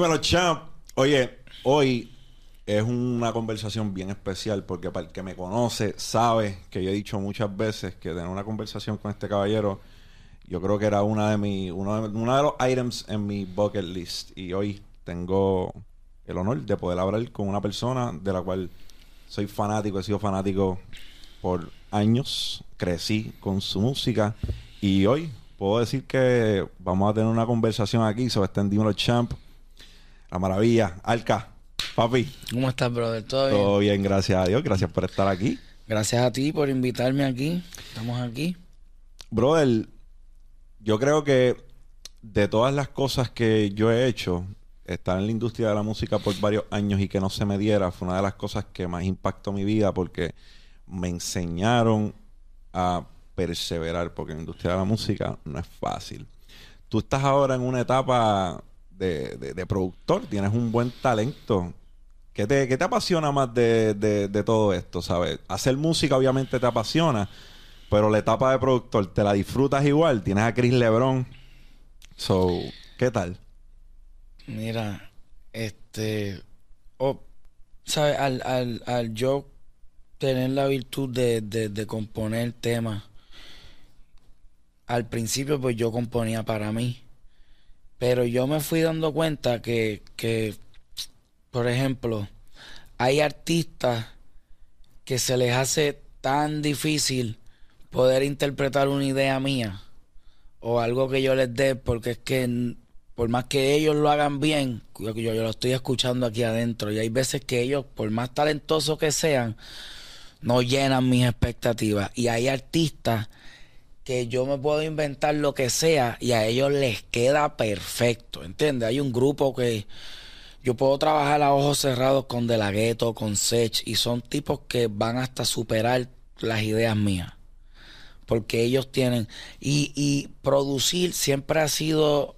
Dímelo, champ. Oye, hoy es una conversación bien especial porque para el que me conoce sabe que yo he dicho muchas veces que tener una conversación con este caballero yo creo que era una de mi, uno, de, los items en mi bucket list y hoy tengo el honor de poder hablar con una persona de la cual soy fanático, he sido fanático por años, crecí con su música y hoy puedo decir que vamos a tener una conversación aquí sobre este Dímelo Champ. La maravilla. Alca, papi. ¿Cómo estás, brother? ¿Todo bien? Todo bien, gracias a Dios. Gracias por estar aquí. Gracias a ti por invitarme aquí. Estamos aquí. Brother, yo creo que de todas las cosas que yo he hecho, estar en la industria de la música por varios años y que no se me diera fue una de las cosas que más impactó mi vida porque me enseñaron a perseverar, porque la industria de la música no es fácil. Tú estás ahora en una etapa de, de, productor, tienes un buen talento. ¿Qué te, qué te apasiona más de, de, todo esto, sabes? Hacer música obviamente te apasiona, pero la etapa de productor, ¿te la disfrutas igual? Tienes a Chris Lebron. So, ¿qué tal? Mira, este... Oh, ¿Sabes? Al, al, al yo tener la virtud de, de, componer temas. Al principio pues yo componía para mí. Pero yo me fui dando cuenta que, que por ejemplo, hay artistas que se les hace tan difícil poder interpretar una idea mía o algo que yo les dé porque es que por más que ellos lo hagan bien, yo, yo, lo estoy escuchando aquí adentro y hay veces que ellos, por más talentosos que sean, no llenan mis expectativas. Y hay artistas que yo me puedo inventar lo que sea y a ellos les queda perfecto, ¿entiendes? Hay un grupo que yo puedo trabajar a ojos cerrados con De La Ghetto, con Sech, y son tipos que van hasta superar las ideas mías. Porque ellos tienen... Y, y producir siempre ha sido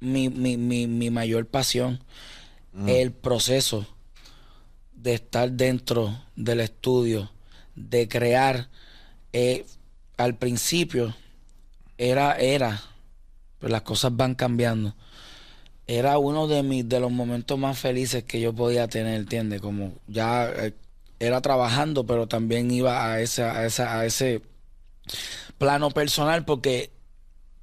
mi, mi, mi, mi mayor pasión. Mm. El proceso de estar dentro del estudio, de crear, eh, al principio era, era, pero las cosas van cambiando. Era uno de mis, de los momentos más felices que yo podía tener, ¿entiendes? Como ya eh, era trabajando, pero también iba a ese, a, a ese plano personal porque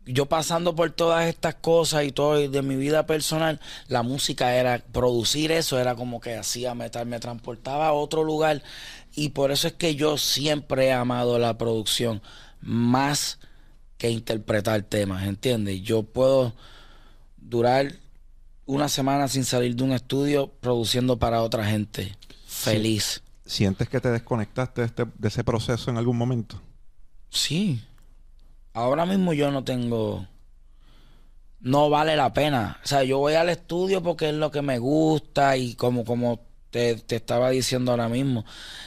yo pasando por todas estas cosas y todo de mi vida personal, la música era producir eso, era como que hacía metal, me transportaba a otro lugar y por eso es que yo siempre he amado la producción más que interpretar temas, ¿entiendes? Yo puedo durar una semana sin salir de un estudio produciendo para otra gente, feliz. ¿Sientes que te desconectaste de, este, de ese proceso en algún momento? Sí, ahora mismo yo no tengo. No vale la pena. O sea, yo voy al estudio porque es lo que me gusta y como, como te, estaba diciendo ahora mismo,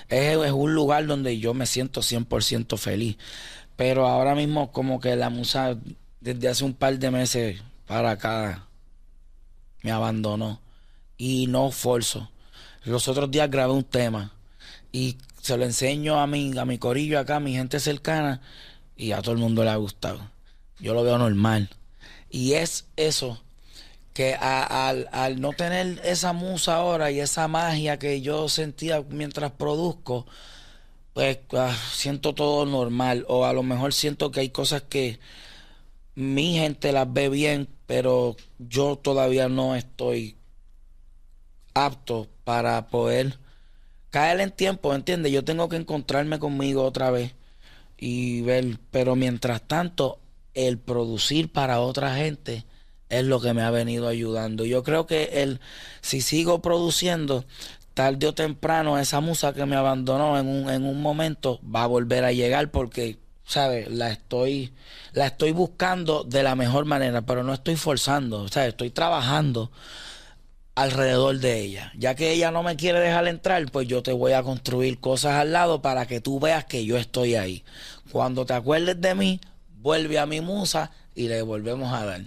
es, es, un lugar donde yo me siento 100% feliz. Pero ahora mismo como que la musa desde hace un par de meses para acá me abandonó y no forzo. Los otros días grabé un tema y se lo enseño a mi, a mi corillo acá, a mi gente cercana y a todo el mundo le ha gustado. Yo lo veo normal. Y es eso, que al, no tener esa musa ahora y esa magia que yo sentía mientras produzco, pues ah, siento todo normal. O a lo mejor siento que hay cosas que mi gente las ve bien, pero yo todavía no estoy apto para poder caer en tiempo, ¿entiendes? Yo tengo que encontrarme conmigo otra vez y ver, pero mientras tanto, el producir para otra gente es lo que me ha venido ayudando. Yo creo que el, si sigo produciendo, tarde o temprano, esa musa que me abandonó en un, en un momento va a volver a llegar porque, ¿sabes? La estoy, la estoy buscando de la mejor manera, pero no estoy forzando, ¿sabes? Estoy trabajando alrededor de ella. Ya que ella no me quiere dejar entrar, pues yo te voy a construir cosas al lado para que tú veas que yo estoy ahí. Cuando te acuerdes de mí, vuelve a mi musa y le volvemos a dar.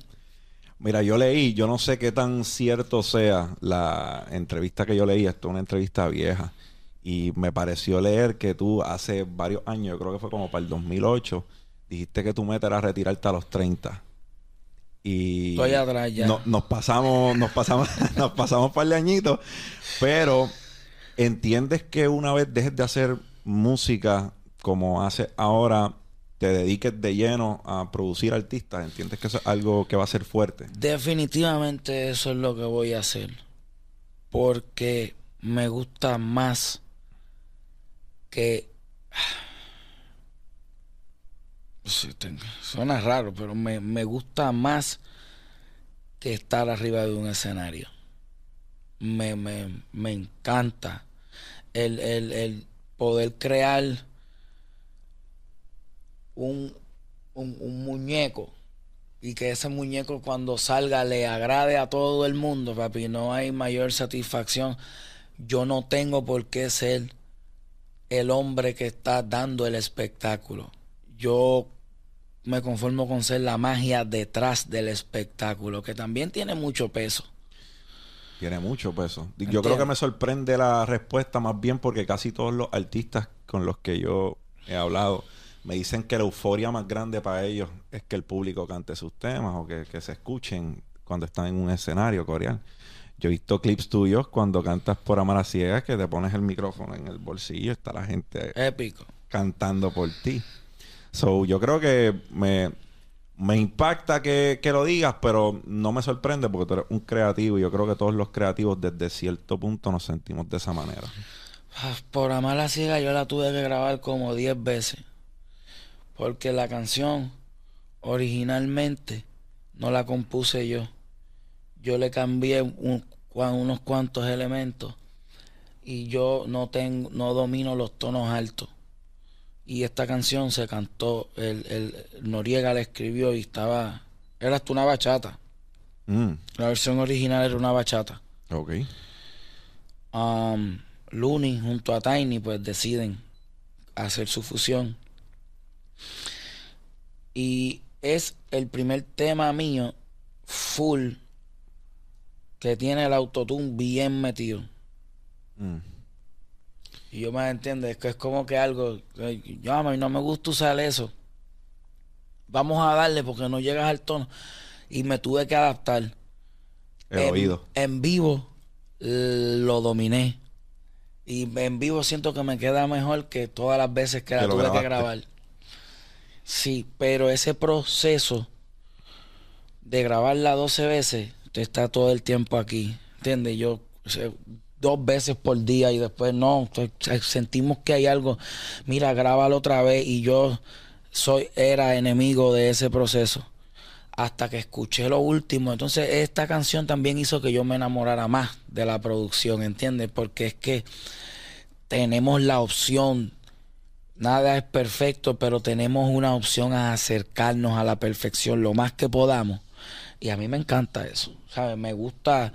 Mira, yo leí, yo no sé qué tan cierto sea la entrevista que yo leí, esto es una entrevista vieja, y me pareció leer que tú hace varios años, yo creo que fue como para el 2008, dijiste que tu meta era retirarte a los 30. Y Estoy atrás ya. no- nos pasamos, nos pasamos, nos pasamos un par de añitos. Pero entiendes que una vez dejes de hacer música como haces ahora, te dediques de lleno a producir artistas. ¿Entiendes que eso es algo que va a ser fuerte? Definitivamente eso es lo que voy a hacer. Porque me gusta más que... Sí, te- Suena raro, pero me, me gusta más que estar arriba de un escenario. Me, me, me encanta el, el, el poder crear un, un, un muñeco y que ese muñeco cuando salga le agrade a todo el mundo, papi. No hay mayor satisfacción. Yo no tengo por qué ser el hombre que está dando el espectáculo. Yo me conformo con ser la magia detrás del espectáculo, que también tiene mucho peso. Tiene mucho peso. Yo creo que me sorprende la respuesta más bien porque casi todos los artistas con los que yo he hablado me dicen que la euforia más grande para ellos es que el público cante sus temas o que, que se escuchen cuando están en un escenario coreano. Yo he visto clips tuyos cuando cantas por Amar a Ciegas que te pones el micrófono en el bolsillo y está la gente Épico. cantando por ti. So, yo creo que me, me impacta que, que lo digas, pero no me sorprende porque tú eres un creativo y yo creo que todos los creativos desde cierto punto nos sentimos de esa manera. Ah, Por amar la ciega yo la tuve que grabar como 10 veces. Porque la canción originalmente no la compuse yo. Yo le cambié un- unos cuantos elementos y yo no tengo, no domino los tonos altos. Y esta canción se cantó, el, el Noriega la escribió y estaba, era hasta una bachata. Mm, La versión original era una bachata. ok. um, Looney junto a Tiny pues deciden hacer su fusión y es el primer tema mío full que tiene el autotune bien metido Mm, y yo me entiendo es que es como que algo yo a mí no me gusta usar eso vamos a darle porque no llegas al tono y me tuve que adaptar el en, oído. En vivo lo dominé. Y en vivo siento que me queda mejor que todas las veces que la Que tuve grabaste. que grabar. Sí, pero ese proceso de grabarla 12 veces, te está todo el tiempo aquí. ¿Entiendes? Yo dos veces por día y después no, sentimos que hay algo. Mira, grábalo otra vez y yo soy era enemigo de ese proceso hasta que escuché lo último. Entonces, esta canción también hizo que yo me enamorara más de la producción, ¿entiendes? Porque es que tenemos la opción. Nada es perfecto, pero tenemos una opción a acercarnos a la perfección lo más que podamos. Y a mí me encanta eso, ¿sabes? Me gusta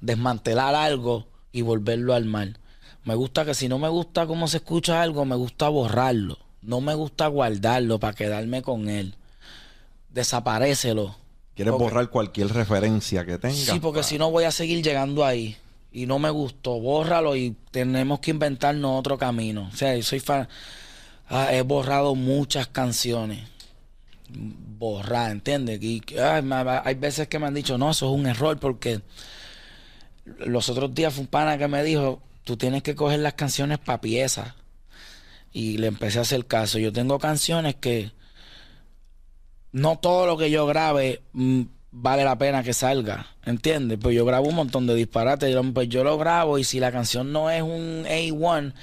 desmantelar algo y volverlo al mal. Me gusta que si no me gusta cómo se escucha algo, me gusta borrarlo. No me gusta guardarlo para quedarme con él. Desaparécelo. ¿Quieres porque- borrar cualquier referencia que tengas? Sí, porque si no voy a seguir llegando ahí. Y no me gustó, bórralo y tenemos que inventarnos otro camino. O sea, yo soy fan. Ah, he borrado muchas canciones. Borrar, ¿entiendes? Y hay veces que me han dicho, no, eso es un error porque los otros días fue un pana que me dijo, tú tienes que coger las canciones para piezas. Y le empecé a hacer caso. Yo tengo canciones que no todo lo que yo grabe mm, vale la pena que salga, ¿entiendes? Pues yo grabo un montón de disparates, pues yo lo grabo y si la canción no es un A1,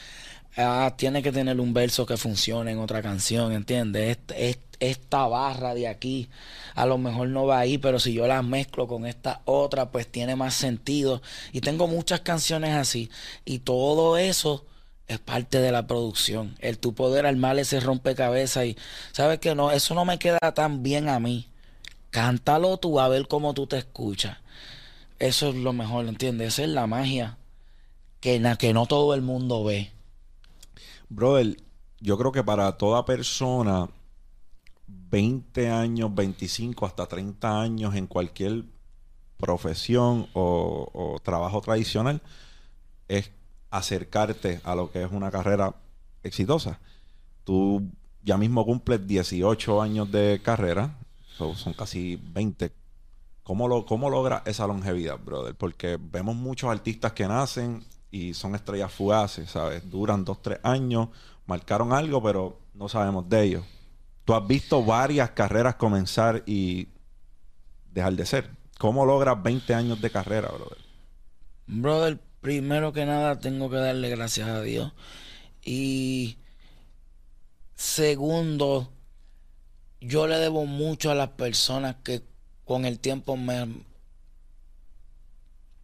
ah, tiene que tener un verso que funcione en otra canción, ¿entiendes? Est- est- esta barra de aquí a lo mejor no va ahí, pero si yo la mezclo con esta otra, pues tiene más sentido. Y tengo muchas canciones así y todo eso es parte de la producción. El tu poder armar ese rompecabezas y sabes que no, eso no me queda tan bien a mí. Cántalo tú a ver cómo tú te escuchas. Eso es lo mejor, ¿entiendes? Esa es la magia que, que no todo el mundo ve. Brother, yo creo que para toda persona, 20 años, 25 hasta 30 años en cualquier profesión o, trabajo tradicional, es acercarte a lo que es una carrera exitosa. Tú ya mismo cumples 18 años de carrera, so, son casi 20 ¿Cómo, lo, ¿Cómo logra esa longevidad, brother? Porque vemos muchos artistas que nacen y son estrellas fugaces, ¿sabes? Duran dos, tres años, marcaron algo, pero no sabemos de ellos. Tú has visto varias carreras comenzar y dejar de ser. ¿Cómo logras 20 años de carrera, brother? Brother, primero que nada tengo que darle gracias a Dios. Y segundo, yo le debo mucho a las personas que con el tiempo me...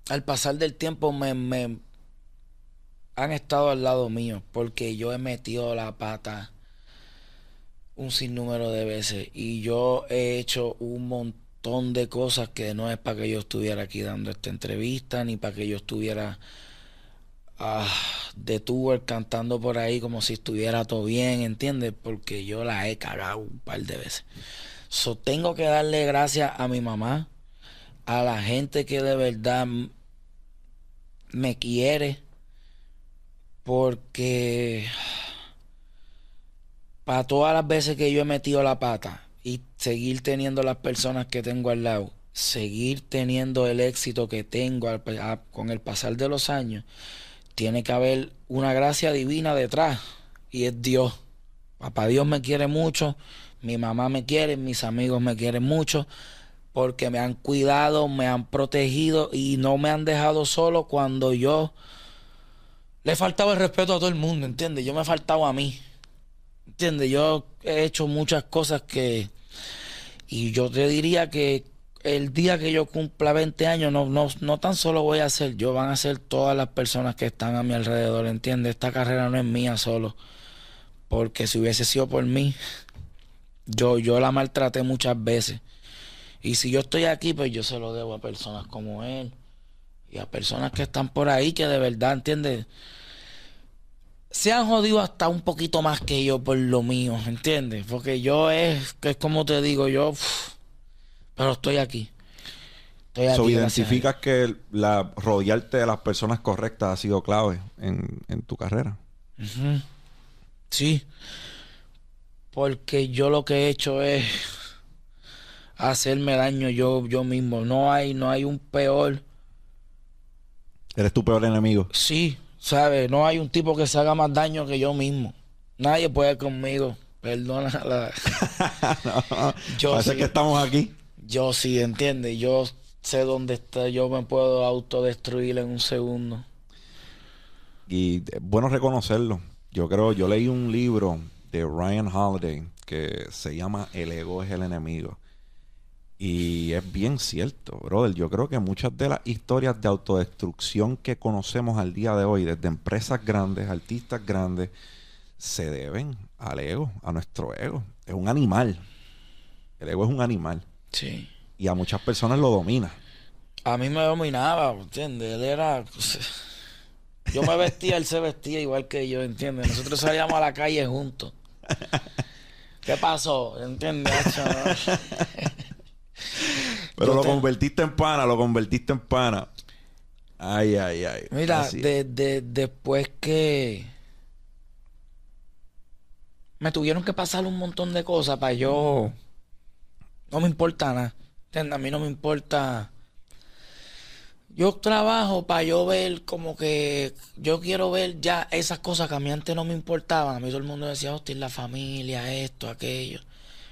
Al pasar del tiempo me, me han estado al lado mío porque yo he metido la pata un sinnúmero de veces y yo he hecho un montón de cosas que no es para que yo estuviera aquí dando esta entrevista ni para que yo estuviera ah, de tour cantando por ahí como si estuviera todo bien, ¿entiendes? Porque yo la he cagado un par de veces. So, tengo que darle gracias a mi mamá, a la gente que de verdad me quiere, porque para todas las veces que yo he metido la pata y seguir teniendo las personas que tengo al lado, seguir teniendo el éxito que tengo con el pasar de los años, tiene que haber una gracia divina detrás y es Dios. Papá Dios me quiere mucho, mi mamá me quiere, mis amigos me quieren mucho porque me han cuidado, me han protegido y no me han dejado solo cuando yo le faltaba el respeto a todo el mundo, ¿entiendes? Yo me he faltado a mí, ¿entiendes? Yo he hecho muchas cosas que... Y yo te diría que el día que yo cumpla 20 años, no, no, no tan solo voy a ser yo, van a ser todas las personas que están a mi alrededor, ¿entiendes? Esta carrera no es mía solo. Porque si hubiese sido por mí, yo, yo la maltraté muchas veces. Y si yo estoy aquí, pues yo se lo debo a personas como él. Y a personas que están por ahí que de verdad, ¿entiendes? Se han jodido hasta un poquito más que yo por lo mío, ¿entiendes? Porque yo es, que es como te digo, yo... pero estoy aquí. Estoy aquí identificas que la, rodearte de las personas correctas ha sido clave en, en tu carrera. Sí. Porque yo lo que he hecho es hacerme daño yo, yo mismo. No hay, no hay un peor. Eres tu peor enemigo. Sí, ¿sabes? No hay un tipo que se haga más daño que yo mismo. Nadie puede conmigo. Perdona la... no, yo Parece que estamos aquí. Yo sí, entiende. Yo sé dónde está. Yo me puedo autodestruir en un segundo. Y es bueno reconocerlo. Yo creo, yo leí un libro de Ryan Holiday que se llama El ego es el enemigo. Y es bien cierto, brother. Yo creo que muchas de las historias de autodestrucción que conocemos al día de hoy, desde empresas grandes, artistas grandes, se deben al ego, a nuestro ego. Es un animal. El ego es un animal. Sí. Y a muchas personas lo domina. A mí me dominaba, ¿entiendes? Él era... Yo me vestía, él se vestía igual que yo, ¿entiendes? Nosotros salíamos a la calle juntos. ¿Qué pasó? ¿Entiendes? Pero lo convertiste en pana, lo convertiste en pana. Ay, ay, ay. Mira, de, después que me tuvieron que pasar un montón de cosas para yo. No me importa nada. A mí no me importa yo trabajo para yo ver como que yo quiero ver ya esas cosas que a mí antes no me importaban. A mí todo el mundo decía, hostia, la familia, esto, aquello.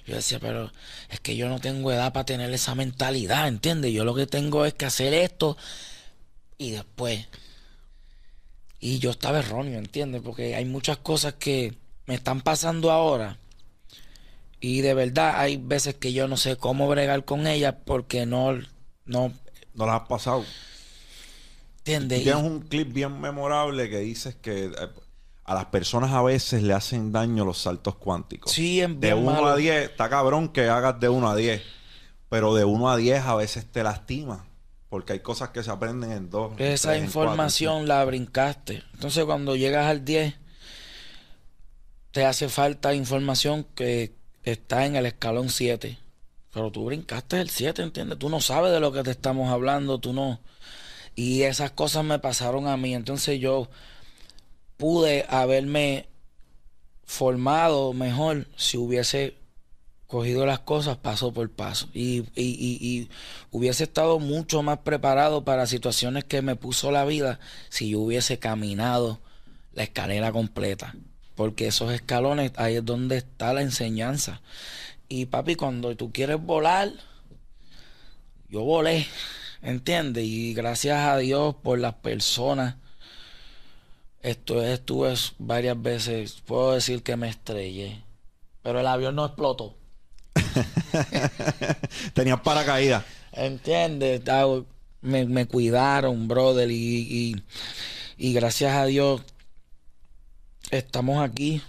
Yo decía, pero es que yo no tengo edad para tener esa mentalidad, ¿entiendes? Yo lo que tengo es que hacer esto y después. Y yo estaba erróneo, ¿entiendes? Porque hay muchas cosas que me están pasando ahora. Y de verdad hay veces que yo no sé cómo bregar con ellas porque no, no, no las has pasado. ¿Entiendes? Tienes un clip bien memorable que dices que eh, a las personas a veces le hacen daño los saltos cuánticos. Sí, en De 1 a 10, está cabrón que hagas de 1 a 10. Pero de 1 a 10 a veces te lastima. Porque hay cosas que se aprenden en 2. Esa información la brincaste. Entonces cuando llegas al 10, te hace falta información que está en el escalón 7. Pero tú brincaste el 7, ¿entiendes? Tú no sabes de lo que te estamos hablando, tú no. Y esas cosas me pasaron a mí. Entonces yo pude haberme formado mejor si hubiese cogido las cosas paso por paso. Y, hubiese estado mucho más preparado para situaciones que me puso la vida si yo hubiese caminado la escalera completa. Porque esos escalones, ahí es donde está la enseñanza. Y papi, cuando tú quieres volar, yo volé, ¿entiendes? Y gracias a Dios por las personas. Esto, estuve varias veces, puedo decir que me estrellé, pero el avión no explotó. Tenías paracaídas. ¿Entiendes? Me, me, cuidaron, brother, y, y, gracias a Dios estamos aquí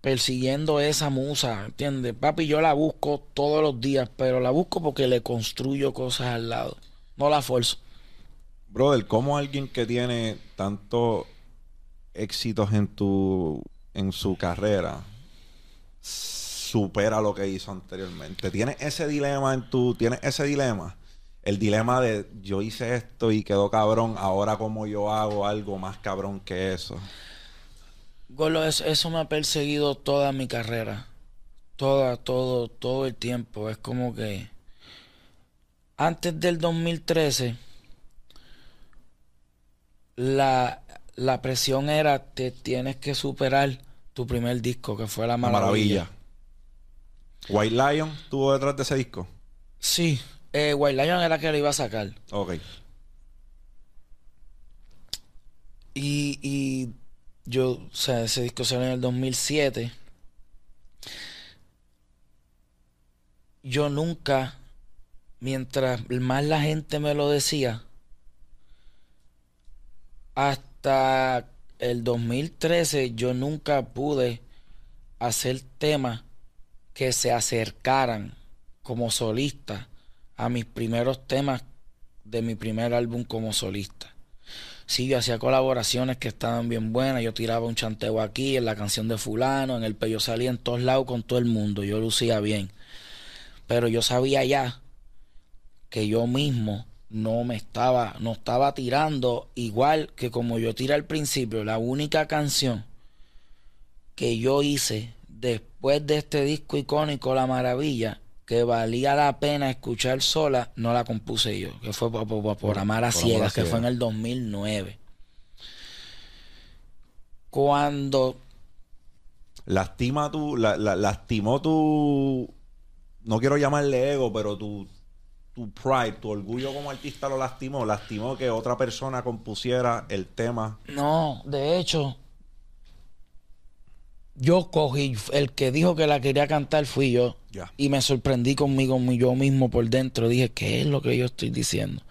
persiguiendo esa musa, ¿entiendes? Papi, yo la busco todos los días, pero la busco porque le construyo cosas al lado, no la fuerzo. Brother, ¿cómo alguien que tiene tantos éxitos en tu en su carrera supera lo que hizo anteriormente. Tienes ese dilema en tu, tienes ese dilema. El dilema de yo hice esto y quedó cabrón, ahora como yo hago algo más cabrón que eso. Golo, eso, me ha perseguido toda mi carrera. Toda, todo, todo el tiempo. Es como que antes del 2013 la, la presión era te tienes que superar tu primer disco, que fue La Maravilla. White Lion estuvo detrás de ese disco. Sí, eh, White Lion era que lo iba a sacar. Ok. Y, y yo, o sea, ese disco salió en el 2007. Yo nunca, mientras más la gente me lo decía, hasta el 2013 yo nunca pude hacer temas que se acercaran como solista a mis primeros temas de mi primer álbum como solista. Sí, yo hacía colaboraciones que estaban bien buenas. Yo tiraba un chanteo aquí, en la canción de Fulano, en el yo salía en todos lados con todo el mundo. Yo lucía bien. Pero yo sabía ya que yo mismo no me estaba, no estaba tirando igual que como yo tiré al principio. La única canción que yo hice después de este disco icónico La Maravilla, que valía la pena escuchar sola, no la compuse yo, que fue por, Amar a Ciegas, que fue en el 2009. Cuando... Lastima tu... La, lastimó tu... No quiero llamarle ego, pero tu, tu pride, tu orgullo como artista lo lastimó. Lastimó que otra persona compusiera el tema. No, de hecho, yo cogí, el que dijo que la quería cantar fui yo. Y me sorprendí conmigo yo mismo por dentro. Dije, ¿qué es lo que yo estoy diciendo?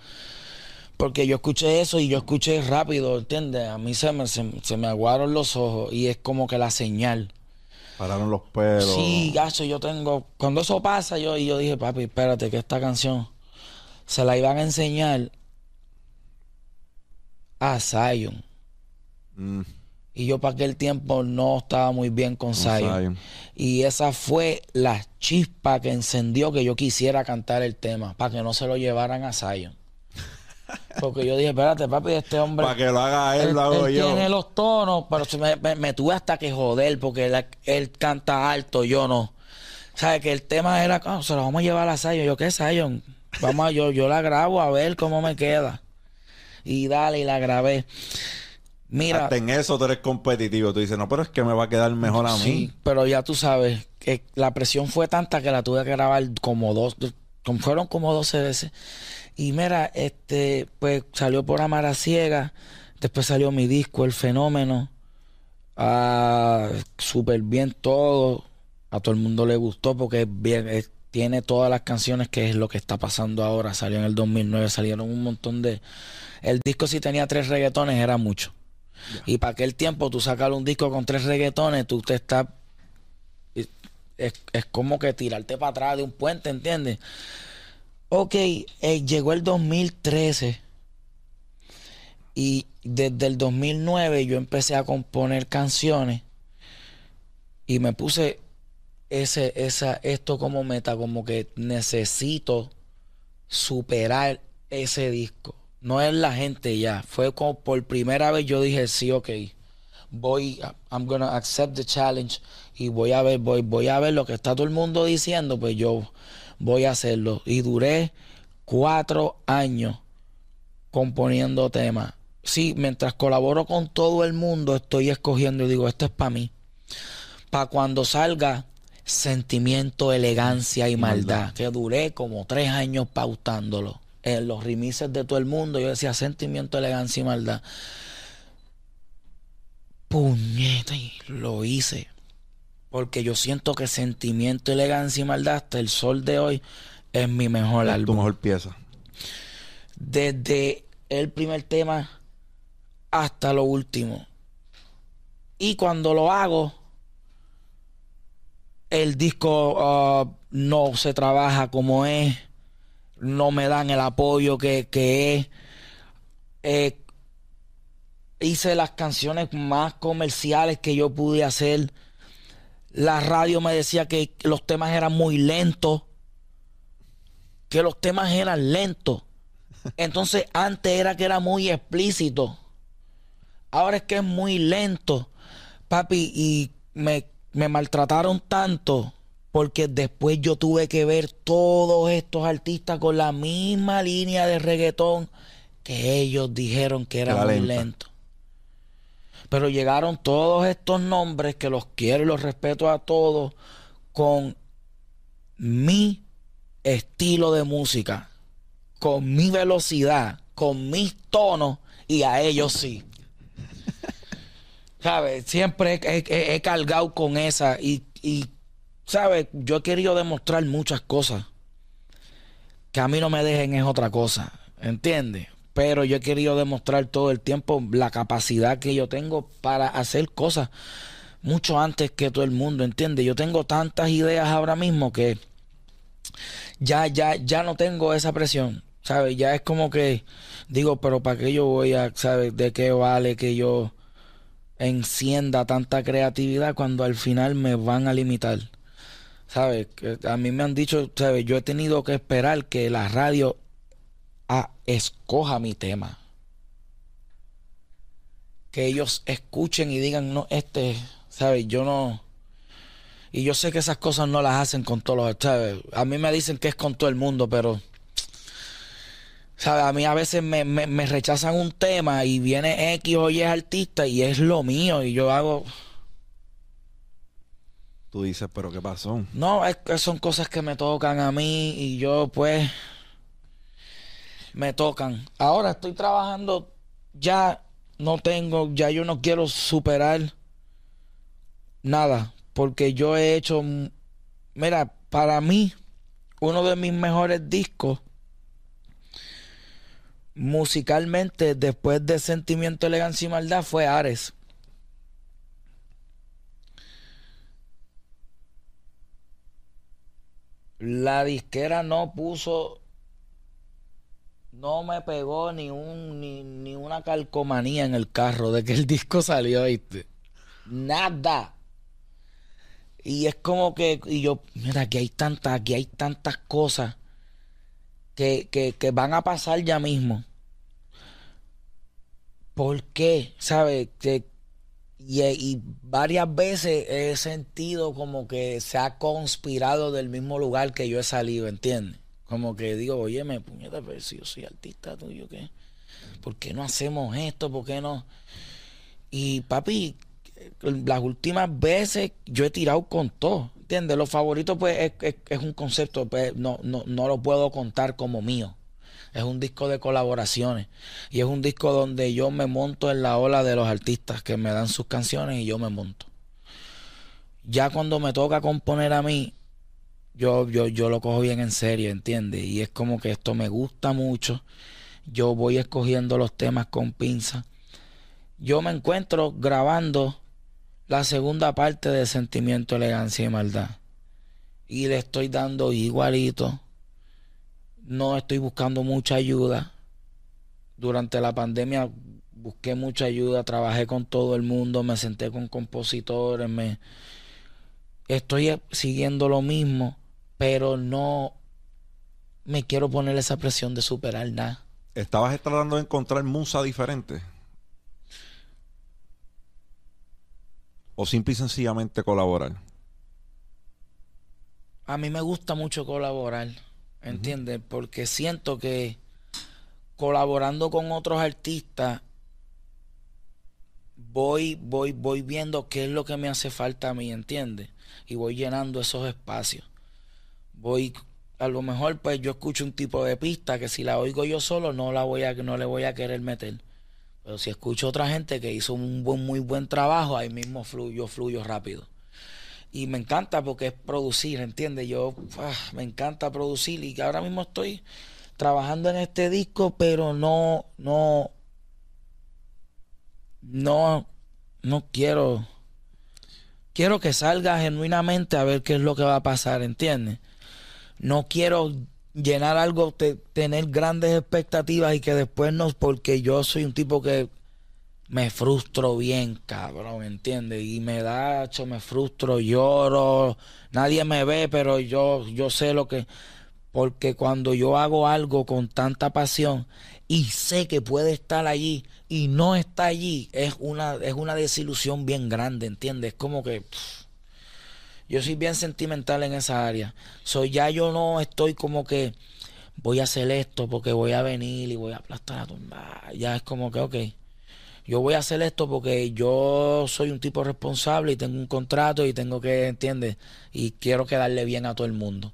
Porque yo escuché eso y yo escuché rápido, ¿entiendes? A mí se me, se, me aguaron los ojos y es como que la señal. Pararon los pelos. Sí, gacho, yo tengo... Cuando eso pasa, yo, y yo dije, papi, espérate, que esta canción se la iban a enseñar a Zion. Mm. Y yo para aquel tiempo no estaba muy bien con Zion. Y esa fue la chispa que encendió que yo quisiera cantar el tema, para que no se lo llevaran a Zion. Porque yo dije, espérate, papi, este hombre. Para que lo haga él, lo hago yo. Tiene los tonos, pero me, tuve hasta que joder, porque él, canta alto, yo no. ¿Sabes? Que el tema era, oh, se lo vamos a llevar a Zion. Yo, ¿qué Zion? Vamos a, yo, yo la grabo a ver cómo me queda. Y dale, y la grabé. Mira. Hasta en eso tú eres competitivo. Tú dices, no, pero es que me va a quedar mejor a mí. Sí, pero ya tú sabes que la presión fue tanta que la tuve que grabar como dos, fueron como 12 veces. Y mira, este, pues salió por Amar a Ciega. Después salió mi disco, El Fenómeno. Ah, súper bien todo. A todo el mundo le gustó porque bien, tiene todas las canciones que es lo que está pasando ahora. Salió en el 2009, salieron un montón de... El disco si tenía tres reggaetones era mucho. Y para aquel tiempo tú sacar un disco con tres reggaetones, tú te estás... Es, como que tirarte para atrás de un puente, ¿entiendes? Ok, eh, llegó el 2013 y desde el 2009 yo empecé a componer canciones y me puse ese, esa, esto como meta, como que necesito superar ese disco no es la gente ya. Fue como por primera vez yo dije, sí, ok, voy, I'm gonna accept the challenge y voy a ver, voy, voy a ver lo que está todo el mundo diciendo, pues yo voy a hacerlo. Y duré cuatro años componiendo temas. Sí, mientras colaboro con todo el mundo, estoy escogiendo y digo, esto es para mí. Para cuando salga sentimiento, elegancia y maldad, que duré como tres años pautándolo. En los remises de todo el mundo, yo decía sentimiento, elegancia y maldad. Puñeta, y lo hice. Porque yo siento que sentimiento, elegancia y maldad hasta el sol de hoy es mi mejor álbum. Tu mejor pieza. Desde el primer tema hasta lo último. Y cuando lo hago, el disco ah, no se trabaja como es, no me dan el apoyo que, es. Eh, hice las canciones más comerciales que yo pude hacer. La radio me decía que los temas eran muy lentos. Que los temas eran lentos. Entonces antes era que era muy explícito. Ahora es que es muy lento. Papi, y me me maltrataron tanto porque después yo tuve que ver todos estos artistas con la misma línea de reggaetón que ellos dijeron que era, muy lento. Pero llegaron todos estos nombres que los quiero y los respeto a todos con mi estilo de música, con mi velocidad, con mis tonos y a ellos sí. ¿Sabes? Siempre he, cargado con esa y, y, ¿sabes? Yo he querido demostrar muchas cosas. Que a mí no me dejen es otra cosa, ¿entiendes? Pero yo he querido demostrar todo el tiempo la capacidad que yo tengo para hacer cosas mucho antes que todo el mundo, ¿entiendes? Yo tengo tantas ideas ahora mismo que ya, ya, ya no tengo esa presión, ¿sabes? Ya es como que digo, pero ¿para qué yo voy a, ¿sabes? ¿De qué vale que yo encienda tanta creatividad cuando al final me van a limitar. ¿Sabes? A mí me han dicho, ¿sabes? Yo he tenido que esperar que la radio ah, escoja mi tema. Que ellos escuchen y digan, no, este, ¿sabes? Yo no... Y yo sé que esas cosas no las hacen con todos los... ¿sabes? A mí me dicen que es con todo el mundo, pero a mí a veces me, me, rechazan un tema y viene X o Y artista y es lo mío y yo hago... Tú dices, pero ¿qué pasó? No, es que son cosas que me tocan a mí y yo pues me tocan. Ahora estoy trabajando, ya no tengo, ya yo no quiero superar nada, porque yo he hecho, mira, para mí, uno de mis mejores discos musicalmente, después de Sentimiento, Elegancia y Maldad, fue Ares. La disquera no puso, no me pegó ni un ni, una calcomanía en el carro de que el disco salió, ¿viste? Nada. Y es como que, y yo, mira, aquí hay tantas, aquí hay tantas cosas que, que, van a pasar ya mismo. ¿Por qué? ¿Sabes? y, y, varias veces he sentido como que se ha conspirado del mismo lugar que yo he salido, ¿entiendes? Como que digo, oye, me puñeta, pero si yo soy artista tuyo, ¿qué? ¿Por qué no hacemos esto? ¿Por qué no? Y papi, las últimas veces yo he tirado con todo. ¿Entiendes? Los favoritos, pues, es, un concepto, pues, no, no, no lo puedo contar como mío. Es un disco de colaboraciones. Y es un disco donde yo me monto en la ola de los artistas que me dan sus canciones y yo me monto. Ya cuando me toca componer a mí, yo, yo, yo lo cojo bien en serio, ¿entiendes? Y es como que esto me gusta mucho. Yo voy escogiendo los temas con pinza. Yo me encuentro grabando la segunda parte de Sentimiento, Elegancia y Maldad. Y le estoy dando igualito. No estoy buscando mucha ayuda. Durante la pandemia busqué mucha ayuda, trabajé con todo el mundo, me senté con compositores, me estoy siguiendo lo mismo, pero no me quiero poner esa presión de superar nada. ¿Estabas tratando de encontrar musa diferente? O simple y sencillamente colaborar? A mí me gusta mucho colaborar, ¿entiendes? Porque siento que colaborando con otros artistas voy voy voy viendo qué es lo que me hace falta a mí, ¿entiendes? Y voy llenando esos espacios. Voy a lo mejor pues yo escucho un tipo de pista que si la oigo yo solo no la voy a no le voy a querer meter. Pero si escucho otra gente que hizo un buen, muy buen trabajo, ahí mismo fluyo, fluyo rápido. Y me encanta porque es producir, ¿entiendes? Yo ah, me encanta producir y ahora mismo estoy trabajando en este disco, pero no, no, no, no quiero, quiero que salga genuinamente a ver qué es lo que va a pasar, ¿entiendes? No quiero llenar algo, tener grandes expectativas y que después no, porque yo soy un tipo que me frustro bien, cabrón, ¿entiendes? Y me da, me frustro, lloro, nadie me ve, pero yo, yo sé lo que, porque cuando yo hago algo con tanta pasión y sé que puede estar allí y no está allí, es una, es una desilusión bien grande, ¿entiendes? Es como que... Yo soy bien sentimental en esa área. Soy ya yo no estoy como que voy a hacer esto porque voy a venir y voy a aplastar la tumba. Ya es como que, ok, yo voy a hacer esto porque yo soy un tipo responsable y tengo un contrato y tengo que, ¿entiendes? Y quiero quedarle bien a todo el mundo.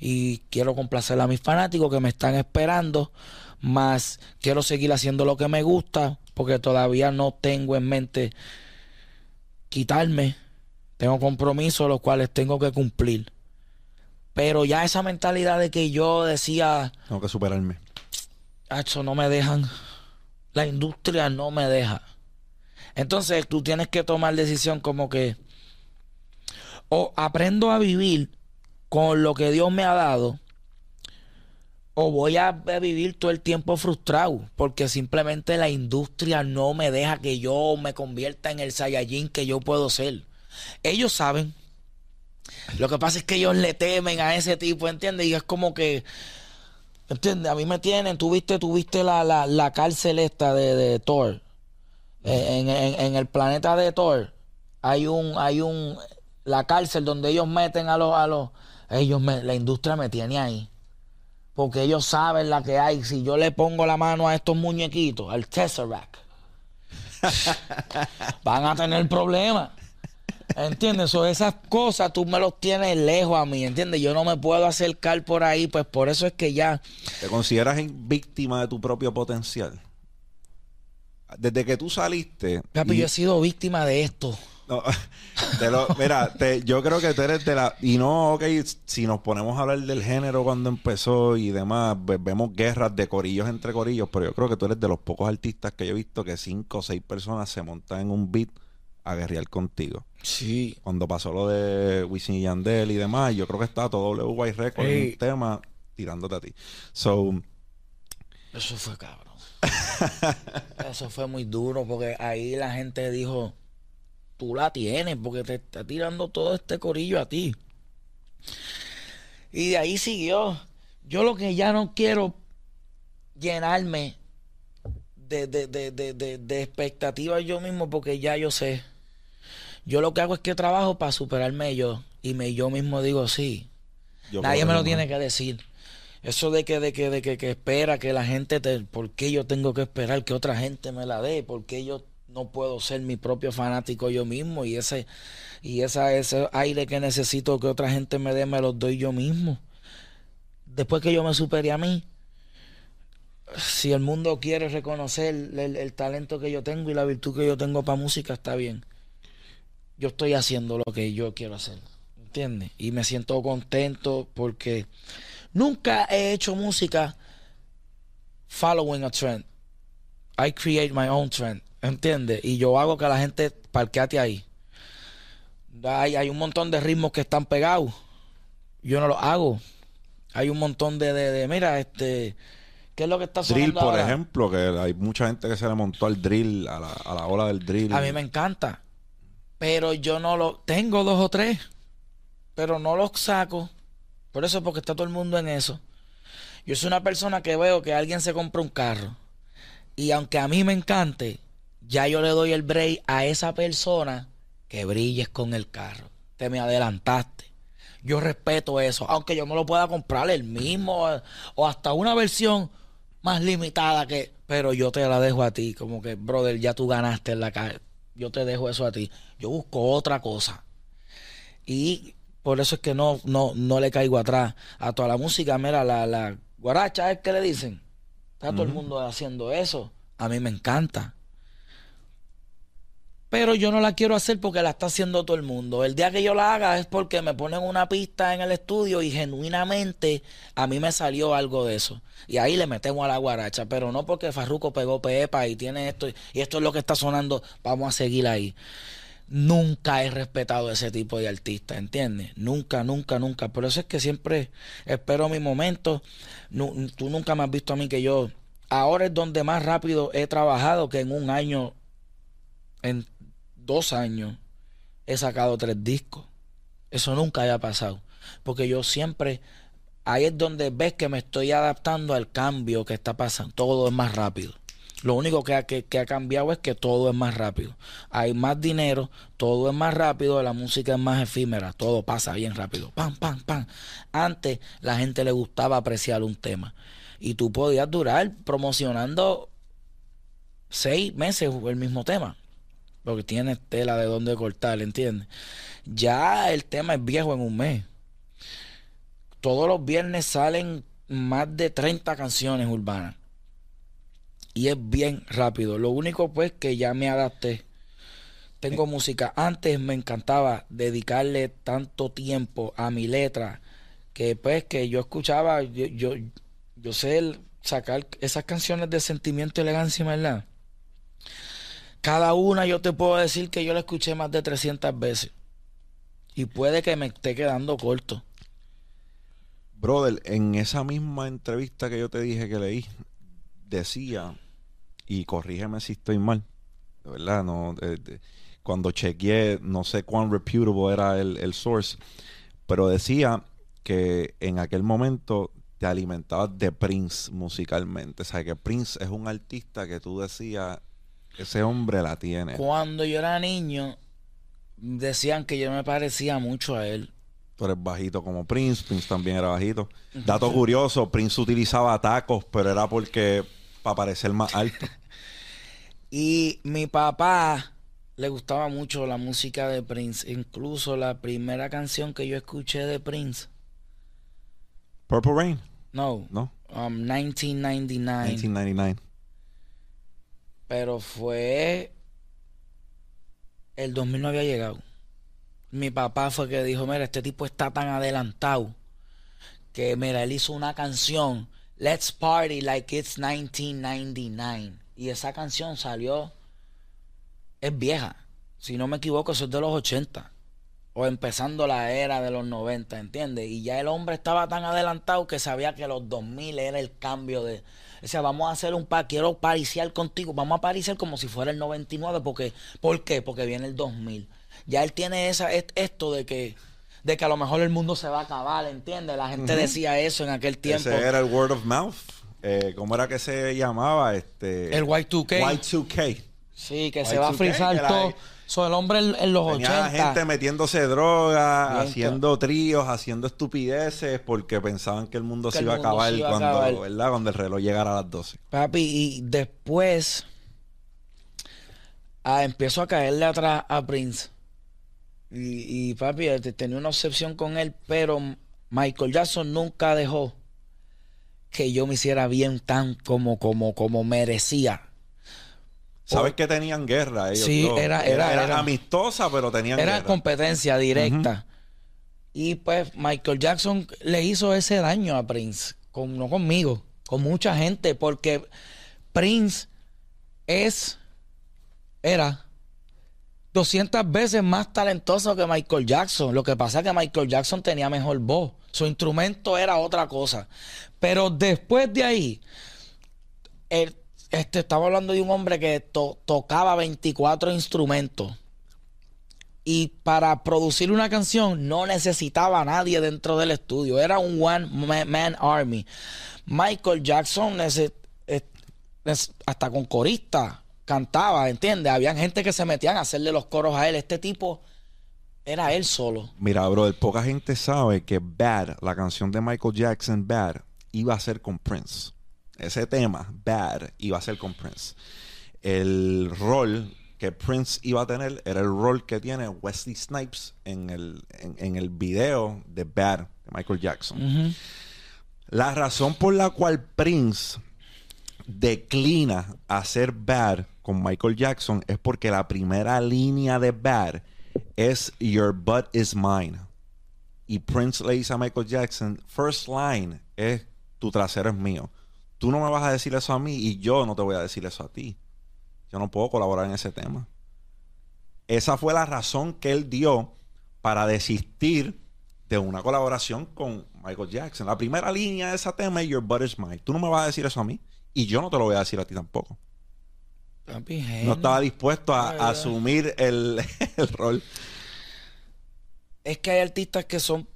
Y quiero complacer a mis fanáticos que me están esperando, más quiero seguir haciendo lo que me gusta porque todavía no tengo en mente quitarme tengo compromisos los cuales tengo que cumplir. Pero ya esa mentalidad de que yo decía... Tengo que superarme. Eso no me dejan. La industria no me deja. Entonces tú tienes que tomar decisión como que o aprendo a vivir con lo que Dios me ha dado o voy a vivir todo el tiempo frustrado porque simplemente la industria no me deja que yo me convierta en el Saiyajin que yo puedo ser. Ellos saben. Lo que pasa es que ellos le temen a ese tipo, ¿entiendes? Y es como que, ¿entiendes? A mí me tienen, tuviste, tuviste la, la, la cárcel esta de, de Thor. Eh, en, el planeta de Thor hay un, hay un, la cárcel donde ellos meten a los, a los, ellos me, la industria me tiene ahí. Porque ellos saben la que hay. Si yo le pongo la mano a estos muñequitos, al Tesseract, van a tener problemas. ¿Entiendes? O esas cosas tú me los tienes lejos a mí, ¿entiendes? Yo no me puedo acercar por ahí, pues por eso es que ya... ¿Te consideras víctima de tu propio potencial? Desde que tú saliste... Papi, yo he sido víctima de esto. mira, yo creo que tú eres de la... Y no, ok, si nos ponemos a hablar del género cuando empezó y demás, vemos guerras de corillos entre corillos, pero yo creo que tú eres de los pocos artistas que yo he visto que cinco o seis personas se montan en un beat a guerrear contigo. Sí. Cuando pasó lo de Wisin y Yandel y demás, yo creo que está todo WY Record en un tema tirándote a ti. So, Eso fue cabrón. Eso fue muy duro porque ahí la gente dijo, tú la tienes porque te está tirando todo este corillo a ti. Y de ahí siguió. Yo lo que ya no quiero llenarme de, de, de, de, de expectativas yo mismo porque ya yo sé yo lo que hago es que trabajo para superarme yo. Y me, yo mismo digo, sí. Nadie me lo tiene que decir. Eso de que, de que, de que, que, espera que la gente te. ¿Por qué yo tengo que esperar que otra gente me la dé? ¿Por qué yo no puedo ser mi propio fanático yo mismo? Y ese, y esa, ese aire que necesito que otra gente me dé, me lo doy yo mismo. Después que yo me supere a mí, si el mundo quiere reconocer el talento que yo tengo y la virtud que yo tengo para música, está bien yo estoy haciendo lo que yo quiero hacer. ¿Entiendes? Y me siento contento porque nunca he hecho música following a trend. I create my own trend. ¿Entiendes? Y yo hago que la gente parqueate ahí. Hay, hay un montón de ritmos que están pegados. Yo no los hago. Hay un montón de, de, mira, este, ¿qué es lo que está sonando Drill, por ejemplo, que hay mucha gente que se le montó al drill, a la, a la ola del drill. A mí me encanta. Pero yo no lo. Tengo dos o tres. Pero no los saco. Por eso, porque está todo el mundo en eso. Yo soy una persona que veo que alguien se compra un carro. Y aunque a mí me encante, ya yo le doy el break a esa persona que brilles con el carro. Te me adelantaste. Yo respeto eso, aunque yo no lo pueda comprar el mismo o hasta una versión más limitada que, pero yo te la dejo a ti, como que, brother, ya tú ganaste en la calle, yo te dejo eso a ti. Yo busco otra cosa. Y por eso es que no, no, no le caigo atrás a toda la música. Mira, la, la guaracha es que le dicen. Está todo el mundo haciendo eso. A mí me encanta. Pero yo no la quiero hacer porque la está haciendo todo el mundo. El día que yo la haga es porque me ponen una pista en el estudio y genuinamente a mí me salió algo de eso. Y ahí le metemos a la guaracha. Pero no porque Farruco pegó Pepa y tiene esto y esto es lo que está sonando. Vamos a seguir ahí. Nunca he respetado ese tipo de artista, ¿entiendes? Nunca, nunca, nunca. Por eso es que siempre espero mi momento. tú nunca me has visto a mí que yo ahora es donde más rápido he trabajado que en un año, en dos años, he sacado tres discos. Eso nunca haya pasado. Porque yo siempre, ahí es donde ves que me estoy adaptando al cambio que está pasando. Todo es más rápido. Lo único que ha, que, cambiado es que todo es más rápido. Hay más dinero, todo es más rápido, la música es más efímera, todo pasa bien rápido. Pam, pam, pam. Antes la gente le gustaba apreciar un tema y tú podías durar promocionando seis meses el mismo tema. Porque tienes tela de dónde cortar, ¿entiendes? Ya el tema es viejo en un mes. Todos los viernes salen más de 30 canciones urbanas. Y es bien rápido. Lo único pues que ya me adapté. Tengo música. Antes me encantaba dedicarle tanto tiempo a mi letra que pues que yo escuchaba, yo, yo sé sacar esas canciones de sentimiento, elegancia y verdad. Cada una yo te puedo decir que yo la escuché más de 300 veces. Y puede que me esté quedando corto. Brother, en esa misma entrevista que yo te dije que leí, decía, y corrígeme si estoy mal, de verdad, no, cuando chequeé, no sé cuán reputable era el, el source, pero decía que en aquel momento te alimentabas de Prince musicalmente. O sea, que Prince es un artista que tú decías, ese hombre la tiene. Cuando yo era niño, decían que yo me parecía mucho a él. Tú eres bajito como Prince, Prince también era bajito. Dato curioso, Prince utilizaba tacos, pero era porque para parecer más alto. y mi papá le gustaba mucho la música de Prince. Incluso la primera canción que yo escuché de Prince Purple Rain. No. No. Um, 1999. 1999. Pero fue. El 2000 no había llegado. Mi papá fue que dijo: Mira, este tipo está tan adelantado que, mira, él hizo una canción. Let's party like it's 1999. Y esa canción salió. Es vieja. Si no me equivoco, eso es de los 80 o empezando la era de los 90, ¿entiendes? Y ya el hombre estaba tan adelantado que sabía que los 2000 era el cambio de... O sea, vamos a hacer un par, quiero pariciar contigo, vamos a pariciar como si fuera el 99, porque, ¿por qué? Porque viene el 2000. Ya él tiene esa, esto de que de que a lo mejor el mundo se va a acabar, ¿entiendes? La gente decía eso en aquel tiempo. Ese era el word of mouth. Eh, ¿Cómo era que se llamaba? Este, el Y2K. Y2K. Sí, que se va a frizar todo. So, el hombre en, los Tenía 80. gente metiéndose droga, haciendo tríos, haciendo estupideces, porque pensaban que el mundo se iba a acabar cuando, ¿verdad? cuando el reloj llegara a las 12. Papi, y después ah, empiezo a caerle atrás a Prince. Y, y papi, este, tenía una obsesión con él, pero Michael Jackson nunca dejó que yo me hiciera bien tan como, como, como merecía Sabes que tenían guerra ellos. Sí, Era, era, amistosa, pero tenían era competencia directa. Y pues Michael Jackson le hizo ese daño a Prince, con, no conmigo, con mucha gente, porque Prince es, era 200 veces más talentoso que Michael Jackson. Lo que pasa es que Michael Jackson tenía mejor voz. Su instrumento era otra cosa. Pero después de ahí, el este, estaba hablando de un hombre que tocaba 24 instrumentos. Y para producir una canción no necesitaba a nadie dentro del estudio. Era un one man army. Michael Jackson hasta con corista cantaba, ¿entiendes? Habían gente que se metían a hacerle los coros a él. Este tipo era él solo. Mira, bro, poca gente sabe que Bad, la canción de Michael Jackson, Bad, iba a ser con Prince. Ese tema, Bad, iba a ser con Prince. El rol que Prince iba a tener era el rol que tiene Wesley Snipes en el, en, el video de Bad de Michael Jackson. La razón por la cual Prince declina hacer Bad con Michael Jackson es porque la primera línea de Bad es Your butt is mine. Y Prince le dice a Michael Jackson, first line es tu trasero es mío. Tú no me vas a decir eso a mí y yo no te voy a decir eso a ti. Yo no puedo colaborar en ese tema. Esa fue la razón que él dio para desistir de una colaboración con Michael Jackson. La primera línea de ese tema es Your butt is mine. Tú no me vas a decir eso a mí y yo no te lo voy a decir a ti tampoco. No estaba dispuesto a, asumir el, rol. Es que hay artistas que son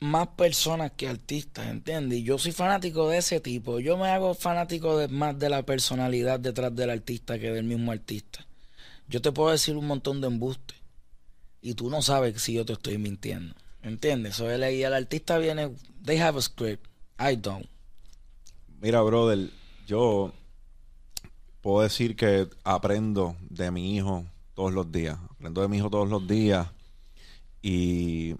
más personas que artistas, ¿entiendes? Y yo soy fanático de ese tipo. Yo me hago fanático de, más de la personalidad detrás del artista que del mismo artista. Yo te puedo decir un montón de embustes. Y tú no sabes si yo te estoy mintiendo. ¿Entiendes? So, y el artista viene, they have a script. I don't. Mira, brother, yo puedo decir que aprendo de mi hijo todos los días. Aprendo de mi hijo todos los días. Y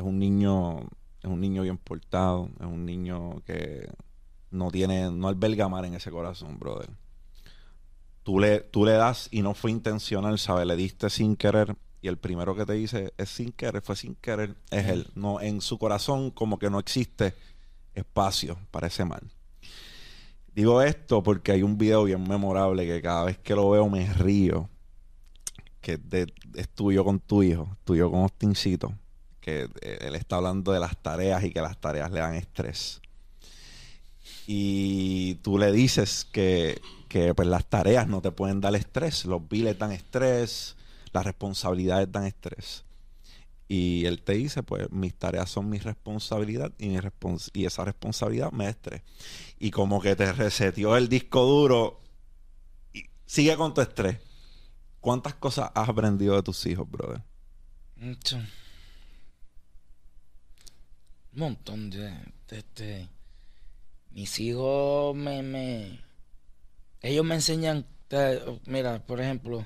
es un niño, es un niño bien portado, es un niño que no tiene, no alberga mar en ese corazón, brother. Tú le, tú le das y no fue intencional, ¿sabes? Le diste sin querer y el primero que te dice es sin querer, fue sin querer, es él. No, en su corazón como que no existe espacio para ese mal. Digo esto porque hay un video bien memorable que cada vez que lo veo me río. Que es tuyo con tu hijo, tuyo con Ostincito. Que eh, él está hablando de las tareas y que las tareas le dan estrés. Y tú le dices que, que pues, las tareas no te pueden dar estrés. Los biles dan estrés, las responsabilidades dan estrés. Y él te dice, pues mis tareas son mi responsabilidad y, mi y esa responsabilidad me estrés. Y como que te reseteó el disco duro y sigue con tu estrés. ¿Cuántas cosas has aprendido de tus hijos, brother? Mucho. Un montón de, este, mis hijos me, me ellos me enseñan mira por ejemplo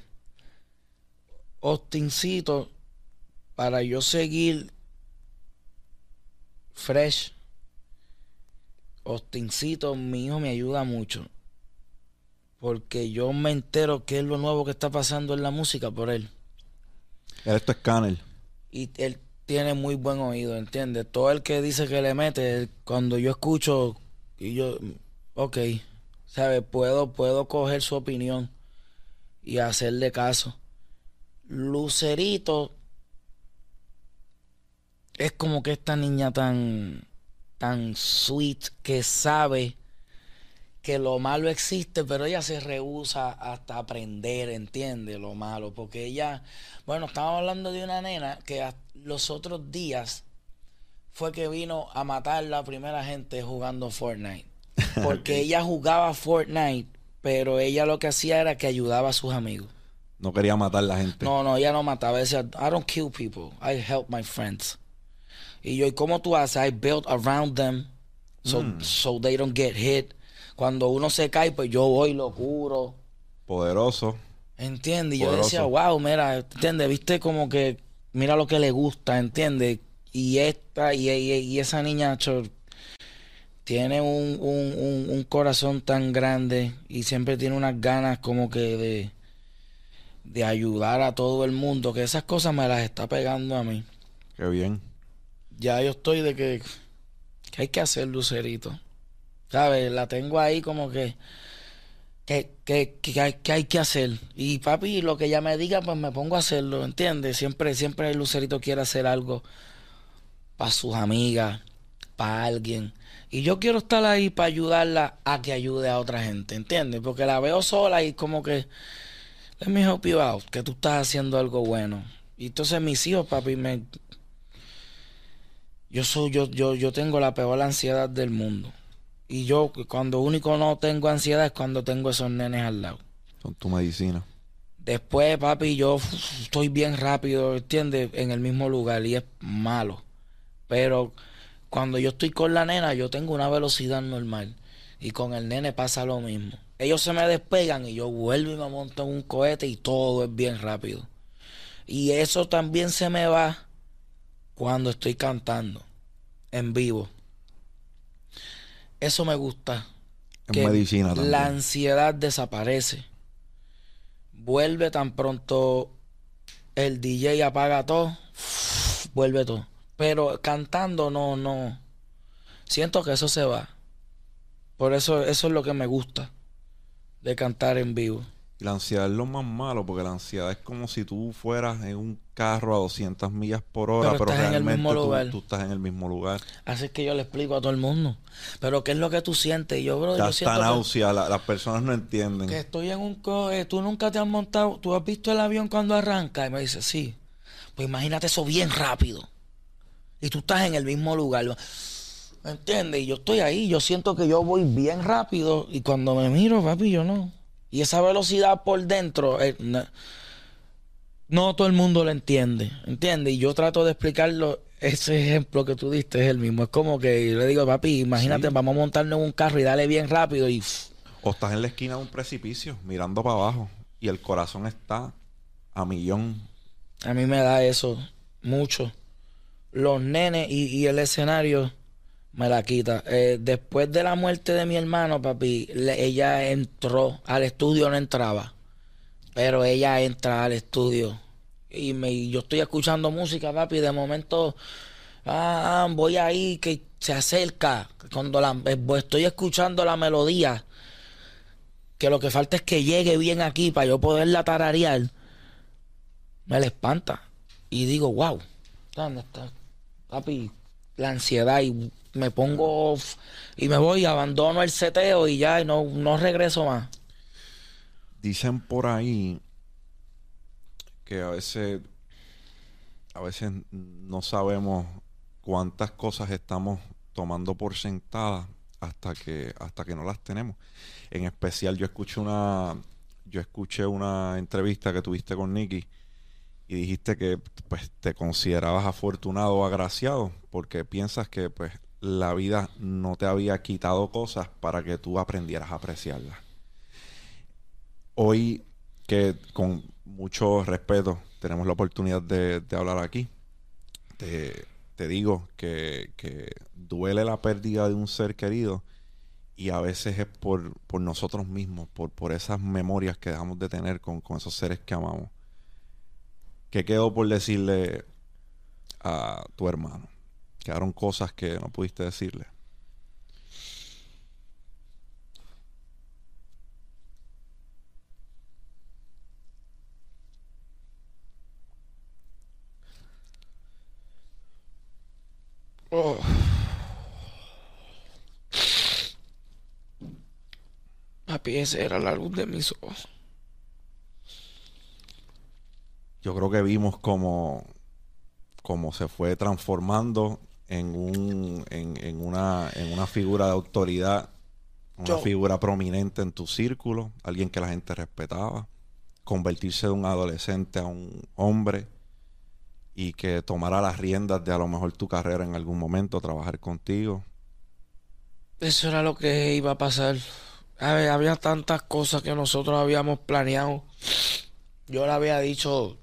Ostincito para yo seguir fresh, Ostincito, mi hijo me ayuda mucho. Porque yo me entero qué es lo nuevo que está pasando en la música por él. Esto es Canel. Y él tiene muy buen oído, ¿entiendes? Todo el que dice que le mete, cuando yo escucho, y yo, ok, ¿sabes? Puedo, puedo coger su opinión y hacerle caso. Lucerito es como que esta niña tan, tan sweet que sabe que lo malo existe, pero ella se rehúsa hasta aprender, entiende lo malo, porque ella, bueno, estábamos hablando de una nena que los otros días fue que vino a matar la primera gente jugando Fortnite, porque ella jugaba Fortnite, pero ella lo que hacía era que ayudaba a sus amigos. No quería matar a la gente. No, no, ella no mataba, decía, I don't kill people, I help my friends. Y yo, ¿y cómo tú haces? I built around them so, mm. so they don't get hit. Cuando uno se cae, pues yo voy lo curo. Poderoso. ¿Entiendes? Y yo decía, wow, mira, ¿entiendes? Viste como que, mira lo que le gusta, ¿entiendes? Y esta, y, y, esa niña tiene un, un, un, corazón tan grande y siempre tiene unas ganas como que de, de ayudar a todo el mundo, que esas cosas me las está pegando a mí. Qué bien ya yo estoy de que, que hay que hacer lucerito. ¿Sabes? La tengo ahí como que, que, que, que, hay, que hay que hacer. Y papi, lo que ella me diga, pues me pongo a hacerlo, ¿entiendes? Siempre, siempre el lucerito quiere hacer algo para sus amigas, para alguien. Y yo quiero estar ahí para ayudarla a que ayude a otra gente, ¿entiendes? Porque la veo sola y como que, let me help you que tú estás haciendo algo bueno. Y entonces mis hijos, papi, me, yo soy, yo, yo, yo tengo la peor ansiedad del mundo. Y yo cuando único no tengo ansiedad es cuando tengo esos nenes al lado. Son tu medicina. Después, papi, yo estoy bien rápido, ¿entiendes? En el mismo lugar y es malo. Pero cuando yo estoy con la nena, yo tengo una velocidad normal. Y con el nene pasa lo mismo. Ellos se me despegan y yo vuelvo y me monto en un cohete y todo es bien rápido. Y eso también se me va cuando estoy cantando en vivo. Eso me gusta. En medicina también. La ansiedad desaparece. Vuelve tan pronto el DJ apaga todo, vuelve todo. Pero cantando no, no. Siento que eso se va. Por eso, eso es lo que me gusta de cantar en vivo. Y la ansiedad es lo más malo, porque la ansiedad es como si tú fueras en un carro a 200 millas por hora, pero, realmente tú, estás en el mismo lugar. Así es que yo le explico a todo el mundo. Pero ¿qué es lo que tú sientes? Yo, bro, yo siento náusea, las personas no entienden. Que estoy en un... coche, tú nunca te has montado, tú has visto el avión cuando arranca. Y me dice, sí. Pues imagínate eso bien rápido. Y tú estás en el mismo lugar. ¿Me entiendes? Y yo estoy ahí, yo siento que yo voy bien rápido. Y cuando me miro, papi, yo no. Y esa velocidad por dentro, eh, no, todo el mundo lo entiende, ¿entiendes? Y yo trato de explicarlo, ese ejemplo que tú diste es el mismo. Es como que yo le digo, papi, imagínate, vamos a montarnos en un carro y dale bien rápido y... O estás en la esquina de un precipicio, mirando para abajo, y el corazón está a millón. A mí me da eso mucho. Los nenes y el escenario me la quita. Eh, después de la muerte de mi hermano, papi, ella entró al estudio, no entraba. Pero ella entra al estudio. Y, me, yo estoy escuchando música, papi, y de momento ah, voy ahí que se acerca. Cuando la, eh, estoy escuchando la melodía, que lo que falta es que llegue bien aquí para yo poderla tararear, me la espanta. Y digo, wow, ¿dónde está? Papi, la ansiedad y me pongo y me voy, abandono el seteo y ya no, no regreso más. Dicen por ahí que a veces a veces no sabemos cuántas cosas estamos tomando por sentadas hasta que hasta que no las tenemos. En especial yo escuché una yo escuché una entrevista que tuviste con Nicky y dijiste que pues te considerabas afortunado o agraciado porque piensas que pues la vida no te había quitado cosas para que tú aprendieras a apreciarlas. Hoy que con mucho respeto tenemos la oportunidad de, hablar aquí, te, digo que, duele la pérdida de un ser querido y a veces es por, nosotros mismos, por, por esas memorias que dejamos de tener con, con esos seres que amamos. ¿Qué quedó por decirle a tu hermano? Quedaron cosas que no pudiste decirle. Oh. Papi, era la luz de mis ojos. Yo creo que vimos como, como se fue transformando en, un, en, una, en una figura de autoridad, una figura prominente en tu círculo, alguien que la gente respetaba, convertirse de un adolescente a un hombre y que tomara las riendas de a lo mejor tu carrera en algún momento, trabajar contigo. Eso era lo que iba a pasar. había tantas cosas que nosotros habíamos planeado. Yo le había dicho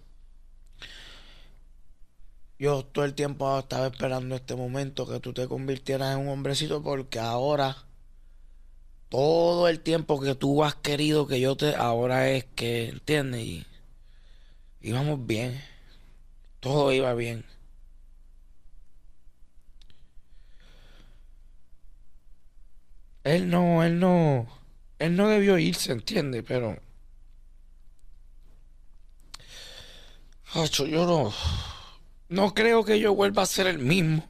yo todo el tiempo estaba esperando este momento que tú te convirtieras en un hombrecito porque ahora todo el tiempo que tú has querido que yo te ahora es que entiendes y íbamos bien todo iba bien él no él no él no debió irse entiende pero Ocho, yo no no creo que yo vuelva a ser el mismo.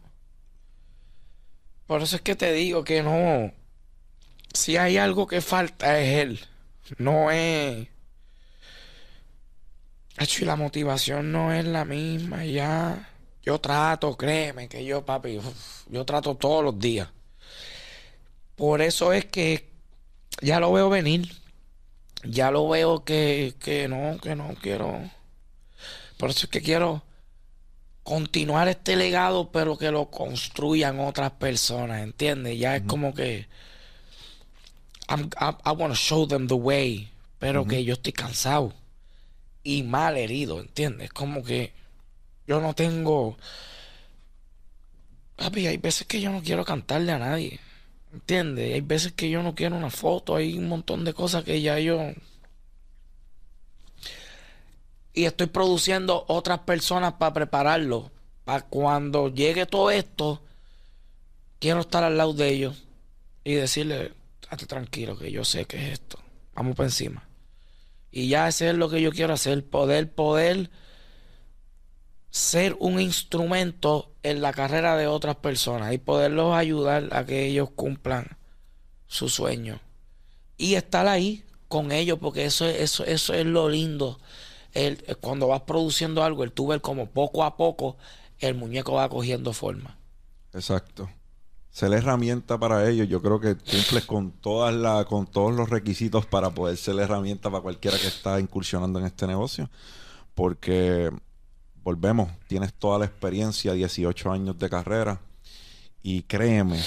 Por eso es que te digo que no. Si hay algo que falta es él. No es. Y la motivación no es la misma ya. Yo trato, créeme que yo, papi, yo trato todos los días. por eso es que ya lo veo venir. Ya lo veo que, que no, que no quiero. Por eso es que quiero continuar este legado, pero que lo construyan otras personas, ¿entiendes? Ya es como que I'm, I, I want to show them the way, pero que yo estoy cansado y mal herido, ¿entiendes? Como que yo no tengo... Papi, hay veces que yo no quiero cantarle a nadie, ¿entiendes? Hay veces que yo no quiero una foto, hay un montón de cosas que ya yo y estoy produciendo otras personas para prepararlo. Para cuando llegue todo esto, quiero estar al lado de ellos y decirle, hazte tranquilo, que yo sé que es esto. Vamos por encima. Y ya es lo que yo quiero hacer, poder, poder ser un instrumento en la carrera de otras personas y poderlos ayudar a que ellos cumplan su sueño. Y estar ahí con ellos, porque eso, eso, eso es lo lindo el, eh, cuando vas produciendo algo, el ves como poco a poco el muñeco va cogiendo forma. Exacto. Ser herramienta para ellos, yo creo que cumples con todas la, con todos los requisitos para poder ser herramienta para cualquiera que está incursionando en este negocio. Porque volvemos, tienes toda la experiencia, 18 años de carrera, y créeme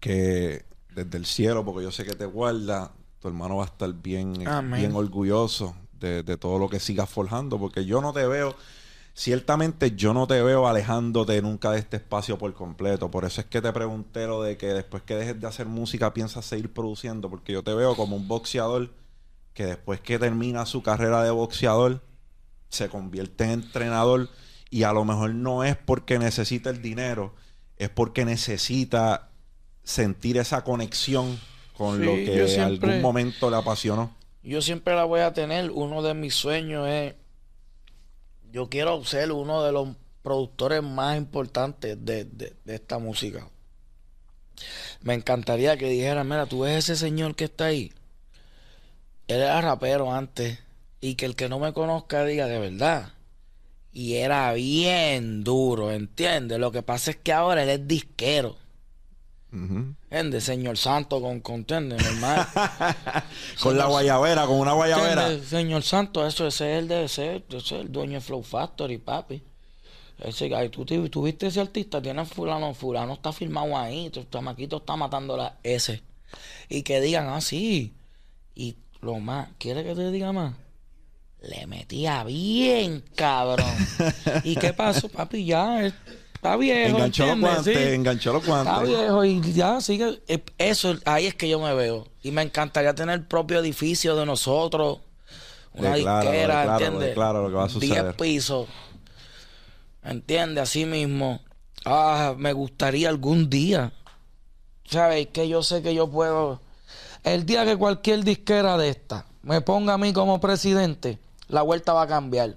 que desde el cielo, porque yo sé que te guarda, tu hermano va a estar bien, bien orgulloso de, todo lo que sigas forjando, porque yo no te veo, ciertamente yo no te veo alejándote nunca de este espacio por completo. Por eso es que te pregunté lo de que después que dejes de hacer música piensas seguir produciendo, porque yo te veo como un boxeador que después que termina su carrera de boxeador se convierte en entrenador y a lo mejor no es porque necesita el dinero, es porque necesita sentir esa conexión con lo que en algún momento le apasionó yo siempre la voy a tener. Uno de mis sueños es, yo quiero ser uno de los productores más importantes de, esta música. Me encantaría que dijera, mira, tú ves ese señor que está ahí. Él era rapero antes. Y que el que no me conozca diga de verdad. Y era bien duro, ¿entiendes? Lo que pasa es que ahora él es disquero. Señor Santo con, con Normal. con la guayabera, con una guayabera. Señor Santo, eso ese es el de ser, ese es el dueño de Flow Factory, papi. Ese, tú, tú, viste ese artista, tiene fulano, fulano está filmado ahí, tu chamaquito está matando la ese. Y que digan, ah, sí. Y lo más, ¿quiere que te diga más? Le metía bien, cabrón. ¿Y qué pasó, papi? Ya, Está viejo. Enganchó los guantes, enganchó los guantes. Está viejo y ya sigue. Eh, eso, ahí es que yo me veo. Y me encantaría tener el propio edificio de nosotros. Una disquera, ¿entiendes? Claro, lo que va a suceder. 10 pisos. ¿Entiendes? Así mismo. Ah, me gustaría algún día. ¿Sabes? Que yo sé que yo puedo. El día que cualquier disquera de esta me ponga a mí como presidente, la vuelta va a cambiar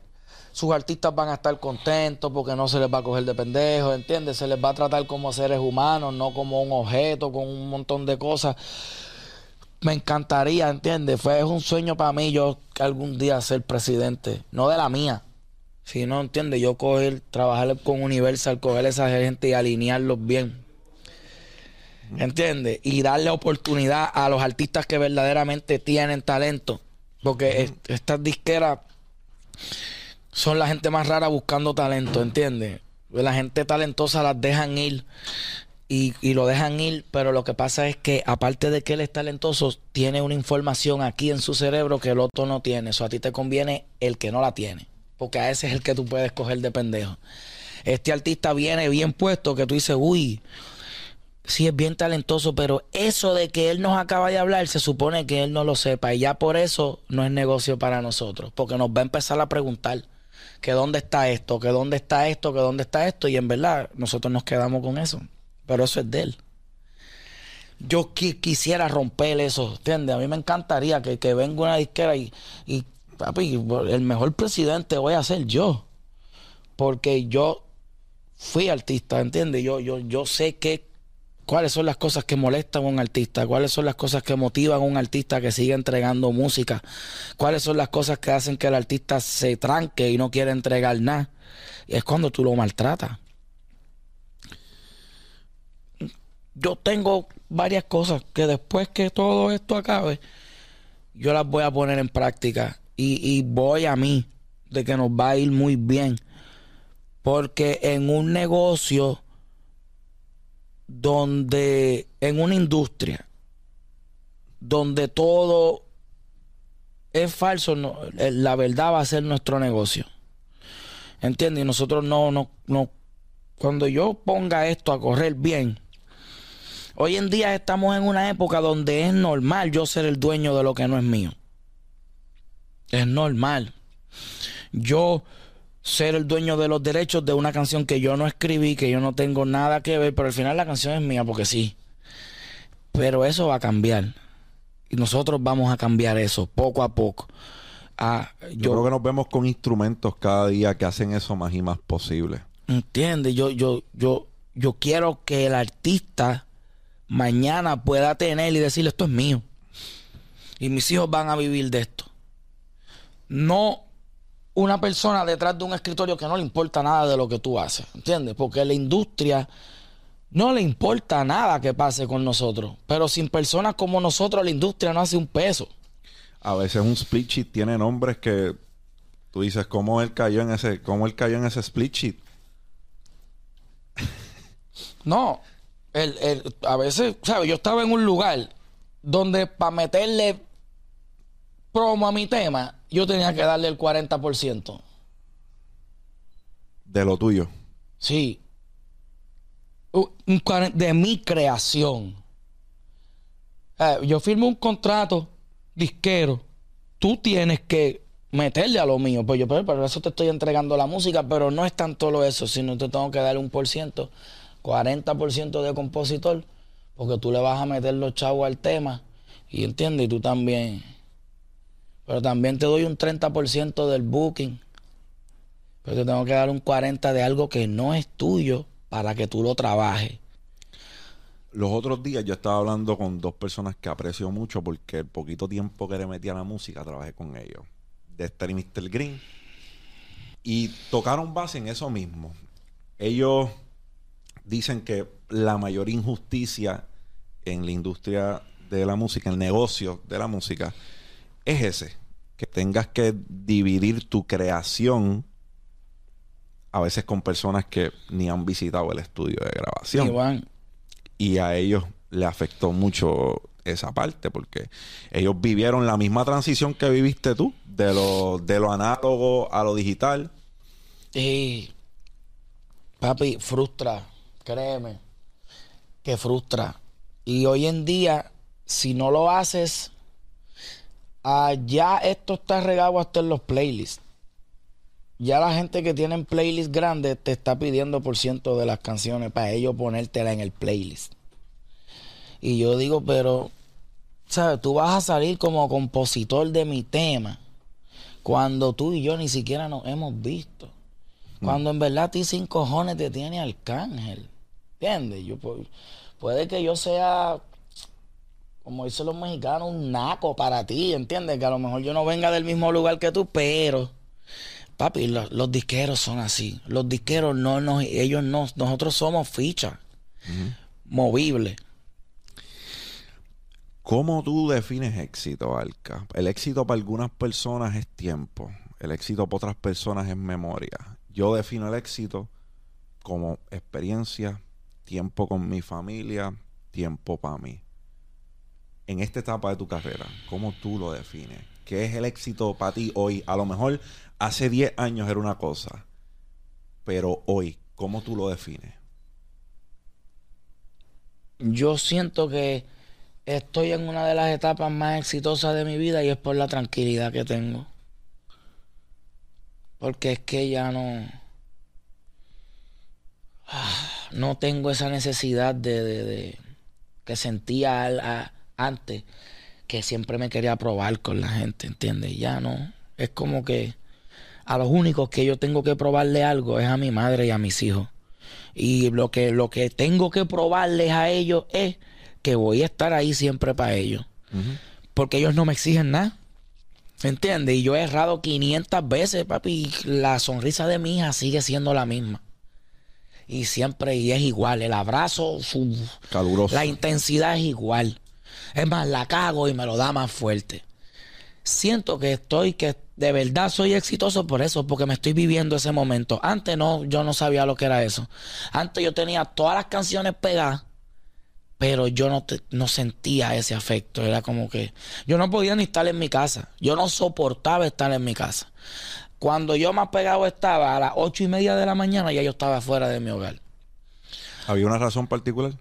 sus artistas van a estar contentos porque no se les va a coger de pendejos, ¿entiendes? Se les va a tratar como seres humanos, no como un objeto con un montón de cosas. Me encantaría, ¿entiendes? Fue un sueño para mí yo algún día ser presidente, no de la mía, sino, ¿entiendes? Yo coger, trabajar con Universal, coger a esa gente y alinearlos bien. ¿Entiendes? Y darle oportunidad a los artistas que verdaderamente tienen talento. Porque estas disqueras son la gente más rara buscando talento, ¿entiendes? La gente talentosa las dejan ir y, lo dejan ir, pero lo que pasa es que aparte de que él es talentoso, tiene una información aquí en su cerebro que el otro no tiene. Eso a ti te conviene el que no la tiene, porque a ese es el que tú puedes coger de pendejo. Este artista viene bien puesto que tú dices, uy, sí es bien talentoso, pero eso de que él nos acaba de hablar, se supone que él no lo sepa y ya por eso no es negocio para nosotros, porque nos va a empezar a preguntar que dónde está esto, que dónde está esto, que dónde está esto, y en verdad nosotros nos quedamos con eso. Pero eso es de él. Yo quisiera romper eso, ¿entiendes? A mí me encantaría que, que venga una disquera y, y, papi, el mejor presidente voy a ser yo. Porque yo fui artista, ¿entiendes? Yo, yo, yo sé que cuáles son las cosas que molestan a un artista, cuáles son las cosas que motivan a un artista que siga entregando música, cuáles son las cosas que hacen que el artista se tranque y no quiera entregar nada. Es cuando tú lo maltratas. Yo tengo varias cosas que después que todo esto acabe, yo las voy a poner en práctica. Y, y voy a mí de que nos va a ir muy bien. Porque en un negocio donde, en una industria, donde todo es falso, eh, la verdad va a ser nuestro negocio. ¿Entiendes? Y nosotros no, no, no, cuando yo ponga esto a correr bien, hoy en día estamos en una época donde es normal yo ser el dueño de lo que no es mío. Es normal. Yo ser el dueño de los derechos de una canción que yo no escribí, que yo no tengo nada que ver, pero al final la canción es mía porque sí. Pero eso va a cambiar. Y nosotros vamos a cambiar eso poco a poco. Ah, yo, creo que nos vemos con instrumentos cada día que hacen eso más y más posible. ¿Entiendes? Yo, yo, yo, yo quiero que el artista mañana pueda tener y decirle esto es mío. Y mis hijos van a vivir de esto. No una persona detrás de un escritorio que no le importa nada de lo que tú haces, ¿entiendes? Porque la industria no le importa nada que pase con nosotros, pero sin personas como nosotros la industria no hace un peso. A veces un split sheet tiene nombres que tú dices cómo él cayó en ese, cómo él cayó en ese split sheet. No, a veces, ¿sabes? Yo estaba en un lugar donde para meterle promo a mi tema, yo tenía que darle el 40%. De lo tuyo. Sí. De mi creación. Eh, yo firmo un contrato disquero. Tú tienes que meterle a lo mío. Pues yo, pero, por eso te estoy entregando la música, pero no es tanto lo eso, sino te tengo que darle un por ciento, 40% de compositor, porque tú le vas a meter los chavos al tema. Y entiendes, y tú también pero también te doy un 30% del booking. Pero te tengo que dar un 40% de algo que no es tuyo para que tú lo trabajes. Los otros días yo estaba hablando con dos personas que aprecio mucho porque el poquito tiempo que le metí a la música trabajé con ellos. Dexter y Mr. Green. Y tocaron base en eso mismo. Ellos dicen que la mayor injusticia en la industria de la música, el negocio de la música, es ese, que tengas que dividir tu creación a veces con personas que ni han visitado el estudio de grabación. Y a ellos le afectó mucho esa parte porque ellos vivieron la misma transición que viviste tú, de lo, de lo análogo a lo digital. Y papi, frustra, créeme, que frustra. Y hoy en día, si no lo haces Ah, ya esto está regado hasta en los playlists. Ya la gente que tiene playlists grandes te está pidiendo por ciento de las canciones para ellos ponértela en el playlist. Y yo digo, pero, ¿sabes? Tú vas a salir como compositor de mi tema cuando tú y yo ni siquiera nos hemos visto. Cuando en verdad a ti sin cojones te tiene Arcángel. ¿Entiendes? Yo, puede que yo sea como dicen los mexicanos, un naco para ti, ¿entiendes? Que a lo mejor yo no venga del mismo lugar que tú, pero, papi, los, disqueros son así. Los disqueros no, no, ellos no, nosotros somos fichas, movibles. ¿Cómo tú defines éxito, Alca? El éxito para algunas personas es tiempo, el éxito para otras personas es memoria. Yo defino el éxito como experiencia, tiempo con mi familia, tiempo para mí en esta etapa de tu carrera, ¿cómo tú lo defines? ¿Qué es el éxito para ti hoy? A lo mejor hace 10 años era una cosa, pero hoy, ¿cómo tú lo defines? Yo siento que estoy en una de las etapas más exitosas de mi vida y es por la tranquilidad que tengo. Porque es que ya no. Ah, no tengo esa necesidad de, que sentía al, antes que siempre me quería probar con la gente, ¿entiendes? Ya no. Es como que a los únicos que yo tengo que probarle algo es a mi madre y a mis hijos. Y lo que, lo que tengo que probarles a ellos es que voy a estar ahí siempre para ellos. Porque ellos no me exigen nada. ¿Entiendes? Y yo he errado 500 veces, papi. Y la sonrisa de mi hija sigue siendo la misma. y siempre y es igual. El abrazo, su, Caluroso. la intensidad es igual. Es más, la cago y me lo da más fuerte. Siento que estoy, que de verdad soy exitoso por eso, porque me estoy viviendo ese momento. Antes no, yo no sabía lo que era eso. Antes yo tenía todas las canciones pegadas, pero yo no, te- no sentía ese afecto. Era como que yo no podía ni estar en mi casa. Yo no soportaba estar en mi casa. Cuando yo más pegado estaba, a las ocho y media de la mañana, ya yo estaba fuera de mi hogar. ¿Había una razón particular?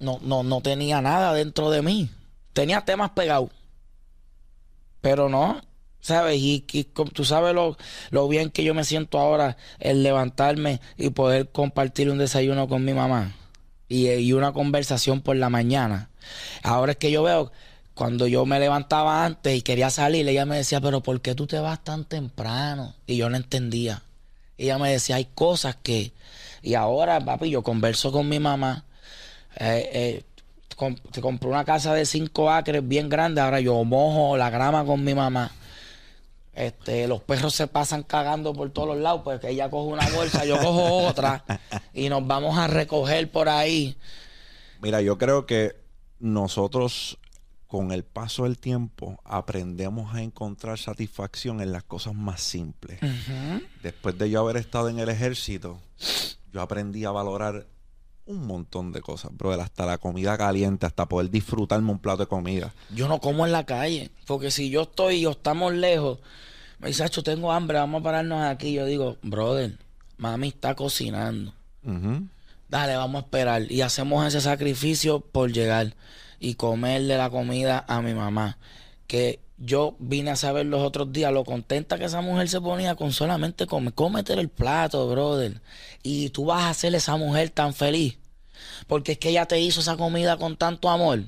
No, no, no tenía nada dentro de mí. Tenía temas pegados. Pero no, ¿sabes? Y, y tú sabes lo, lo bien que yo me siento ahora el levantarme y poder compartir un desayuno con mi mamá y, y una conversación por la mañana. Ahora es que yo veo, cuando yo me levantaba antes y quería salir, ella me decía, pero ¿por qué tú te vas tan temprano? Y yo no entendía. Ella me decía, hay cosas que... Y ahora, papi, yo converso con mi mamá. Eh, eh, te compré una casa de cinco acres bien grande. Ahora yo mojo la grama con mi mamá. Este, los perros se pasan cagando por todos los lados, pues que ella coge una bolsa, yo cojo otra y nos vamos a recoger por ahí. Mira, yo creo que nosotros con el paso del tiempo aprendemos a encontrar satisfacción en las cosas más simples. Después de yo haber estado en el ejército, yo aprendí a valorar un montón de cosas, brother, hasta la comida caliente, hasta poder disfrutarme un plato de comida. Yo no como en la calle, porque si yo estoy o estamos lejos, me dice, "Acho, tengo hambre, vamos a pararnos aquí. Yo digo, brother, mami está cocinando. Dale, vamos a esperar. Y hacemos ese sacrificio por llegar y comerle la comida a mi mamá. Que yo vine a saber los otros días lo contenta que esa mujer se ponía con solamente comer. Cómete el plato, brother. Y tú vas a hacer esa mujer tan feliz. Porque es que ella te hizo esa comida con tanto amor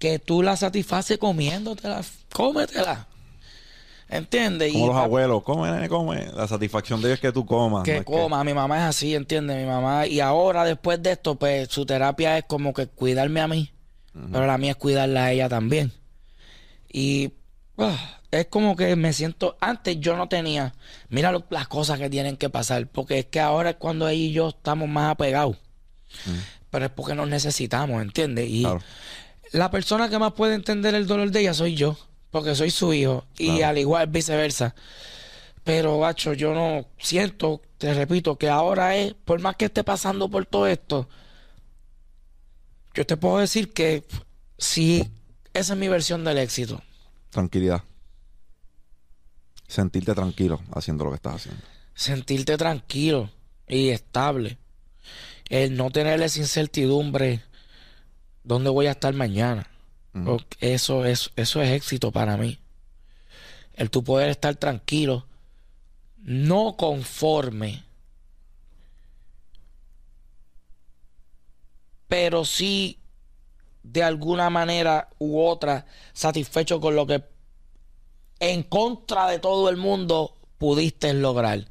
que tú la satisfaces comiéndotela. Cómetela. ¿Entiendes? Como Y los abuelos, come, come. La satisfacción de ellos es que tú comas. que no mi mamá es así, ¿entiendes? Mi mamá, y ahora después de esto, pues su terapia es como que cuidarme a mí, pero la mía es cuidarla a ella también. Y ah, es como que me siento, antes yo no tenía, mira lo- las cosas que tienen que pasar, porque es que ahora es cuando ella y yo estamos más apegados, pero es porque nos necesitamos, ¿entiendes? Y Claro. la persona que más puede entender el dolor de ella soy yo, porque soy su hijo, y Claro. al igual viceversa. Pero, bacho, yo no siento, te repito, que ahora es, por más que esté pasando por todo esto, yo te puedo decir que sí, esa es mi versión del éxito. Tranquilidad. Sentirte tranquilo haciendo lo que estás haciendo. Sentirte tranquilo y estable. El no tener esa incertidumbre, ¿dónde voy a estar mañana? Eso es, eso es éxito para mí. El tú poder estar tranquilo, no conforme, pero sí de alguna manera u otra satisfecho con lo que en contra de todo el mundo pudiste lograr.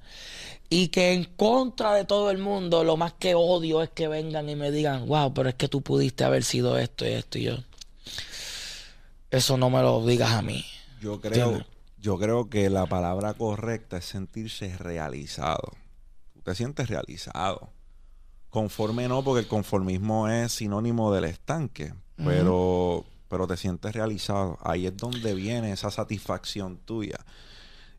Y que en contra de todo el mundo lo más que odio es que vengan y me digan, wow, pero es que tú pudiste haber sido esto y esto y yo. Eso no me lo digas a mí. Yo creo, yo creo que la palabra correcta es sentirse realizado. Tú te sientes realizado. Conforme no, porque el conformismo es sinónimo del estanque. Pero, pero te sientes realizado. Ahí es donde viene esa satisfacción tuya.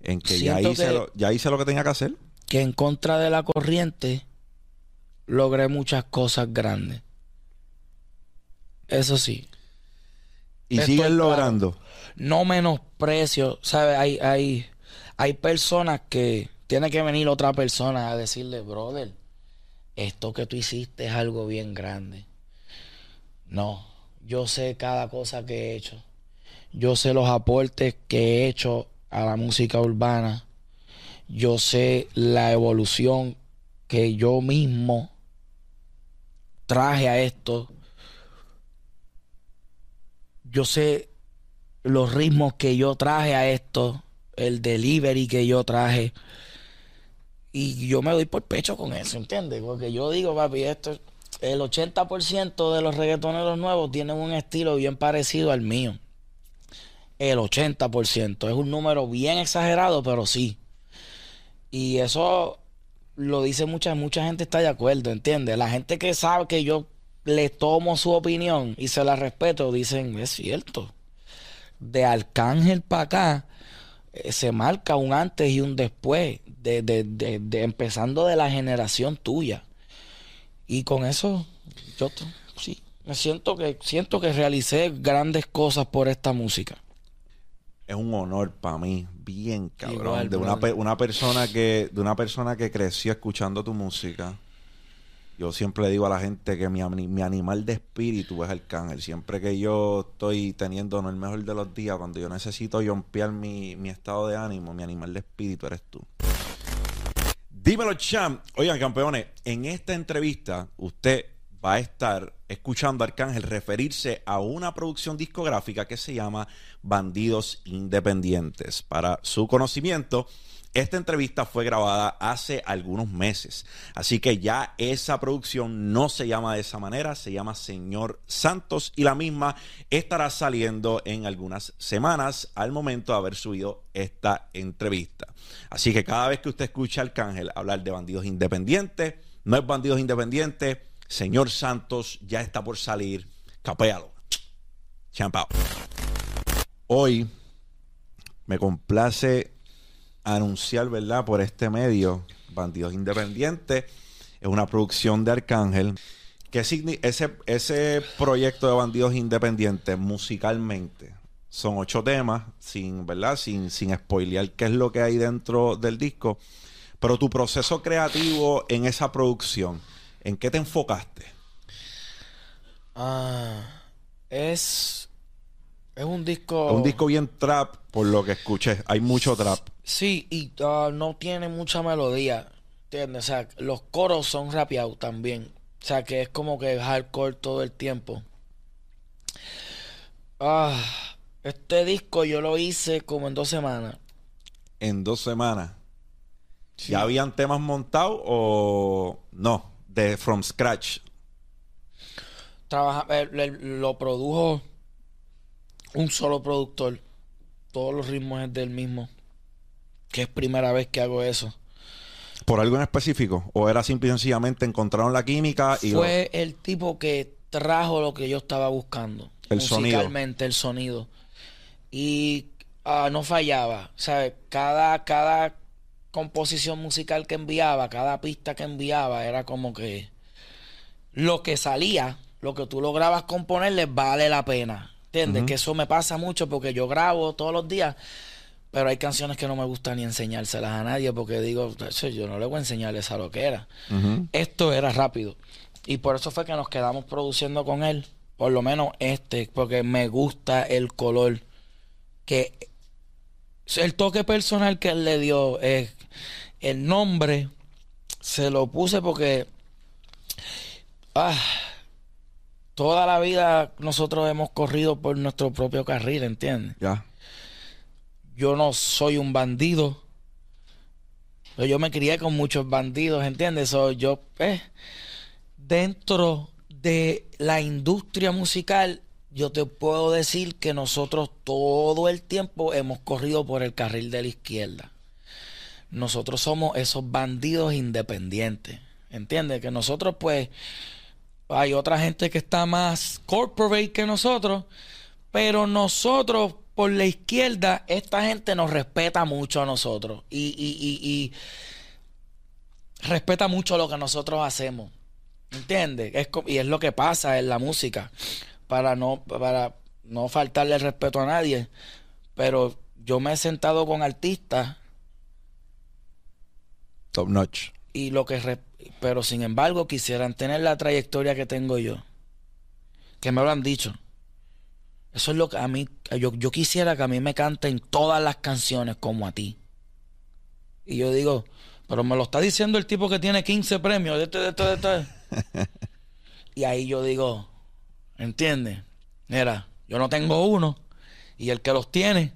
En que ya hice, que- Lo, ya hice lo que tenía que hacer. Que en contra de la corriente logré muchas cosas grandes. Eso sí. Y Estoy sigues claro. logrando. no menosprecio, ¿sabes? Hay, hay, hay personas que tiene que venir otra persona a decirle, brother, esto que tú hiciste es algo bien grande. No, yo sé cada cosa que he hecho. Yo sé los aportes que he hecho a la música urbana. Yo sé la evolución que yo mismo traje a esto. Yo sé los ritmos que yo traje a esto, el delivery que yo traje. Y yo me doy por pecho con eso, ¿entiendes? Porque yo digo, papi, esto, el 80% de los reggaetoneros nuevos tienen un estilo bien parecido al mío. El 80%. Es un número bien exagerado, pero sí. Y eso lo dice mucha, mucha gente está de acuerdo, ¿entiendes? La gente que sabe que yo le tomo su opinión y se la respeto, dicen, es cierto. De Arcángel para acá eh, se marca un antes y un después, de, de, de, empezando de la generación tuya. Y con eso, yo sí, me siento que, siento que realicé grandes cosas por esta música es un honor para mí, bien cabrón, de una, una, persona que de una persona que creció escuchando tu música. Yo siempre digo a la gente que mi, mi animal de espíritu es el cángel. Siempre que yo estoy teniendo no el mejor de los días, cuando yo necesito yompear mi, mi estado de ánimo, mi animal de espíritu eres tú. Dímelo, champ. Oigan, campeones, en esta entrevista usted va a estar escuchando a Arcángel referirse a una producción discográfica que se llama Bandidos Independientes. Para su conocimiento, esta entrevista fue grabada hace algunos meses, así que ya esa producción no se llama de esa manera, se llama Señor Santos y la misma estará saliendo en algunas semanas al momento de haber subido esta entrevista. Así que cada vez que usted escucha a Arcángel hablar de bandidos independientes, no es bandidos independientes, Señor Santos ya está por salir. Capéalo. Champao. Hoy me complace anunciar, ¿verdad? Por este medio, Bandidos Independientes. Es una producción de Arcángel. Que ese, ese proyecto de Bandidos Independientes musicalmente son ocho temas, sin, ¿verdad? Sin, sin spoilear qué es lo que hay dentro del disco. Pero tu proceso creativo en esa producción, ¿En qué te enfocaste? Ah, es. Es un disco. Es un disco bien trap, por lo que escuché. Hay mucho trap. Sí, y ah, no tiene mucha melodía. ¿Entiendes? O sea, los coros son rapeados también. O sea, que es como que hardcore todo el tiempo. Ah, este disco yo lo hice como en dos semanas. En dos semanas. ¿Ya habían temas montados o no? de From Scratch. Trabaja, eh, lo produjo un solo productor. Todos los ritmos es del mismo. Que es primera vez que hago eso. ¿Por algo en específico? ¿O era simple y sencillamente encontraron la química y Fue el tipo que trajo lo que yo estaba buscando. El musicalmente, el sonido. Y ah, no fallaba. ¿Sabes? Cada, cada composición musical que enviaba, cada pista que enviaba, era como que lo que salía, lo que tú lograbas componerle, vale la pena. ¿Entiendes? Que eso me pasa mucho porque yo grabo todos los días, pero hay canciones que no me gusta ni enseñárselas a nadie porque digo, yo no le voy a enseñar esa lo que era. Esto era rápido. Y por eso fue que nos quedamos produciendo con él, por lo menos este, porque me gusta el color que el toque personal que él le dio es el nombre se lo puse porque ah, toda la vida nosotros hemos corrido por nuestro propio carril, ¿entiendes? Ya. Yo no soy un bandido. Pero yo me crié con muchos bandidos, ¿entiendes? So, yo, pues, dentro de la industria musical yo te puedo decir que nosotros todo el tiempo hemos corrido por el carril de la izquierda. Nosotros somos esos bandidos independientes. ¿Entiendes? Que nosotros pues hay otra gente que está más corporate que nosotros, pero nosotros por la izquierda, esta gente nos respeta mucho a nosotros y, y, y, respeta mucho lo que nosotros hacemos. ¿Entiendes? y es lo que pasa en la música para no, para no faltarle el respeto a nadie, pero yo me he sentado con artistas. Top notch. Y lo que, pero sin embargo quisieran tener la trayectoria que tengo yo. Que me lo han dicho. Eso es lo que a mí, yo, yo quisiera que a mí me canten todas las canciones como a ti. Y yo digo, pero me lo está diciendo el tipo que tiene 15 premios de este, de este, de este. y ahí yo digo, ¿Entiendes? Mira, yo no tengo uno y el que los tiene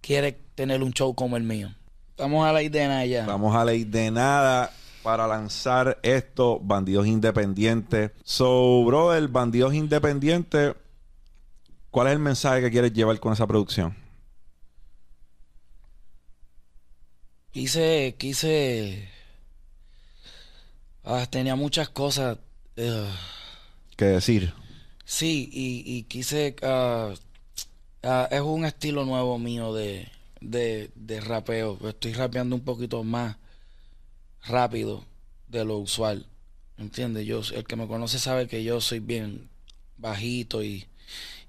quiere tener un show como el mío. Estamos a la idea de nada ya. Estamos a la idea de nada para lanzar esto, Bandidos Independientes. So, brother, Bandidos Independientes, ¿cuál es el mensaje que quieres llevar con esa producción? Quise, quise Ah, tenía muchas cosas. eh, ¿Qué decir? Sí, y, y quise... ah, es un estilo nuevo mío de, de, de rapeo. Estoy rapeando un poquito más rápido de lo usual. ¿Entiendes? Yo, el que me conoce sabe que yo soy bien bajito y,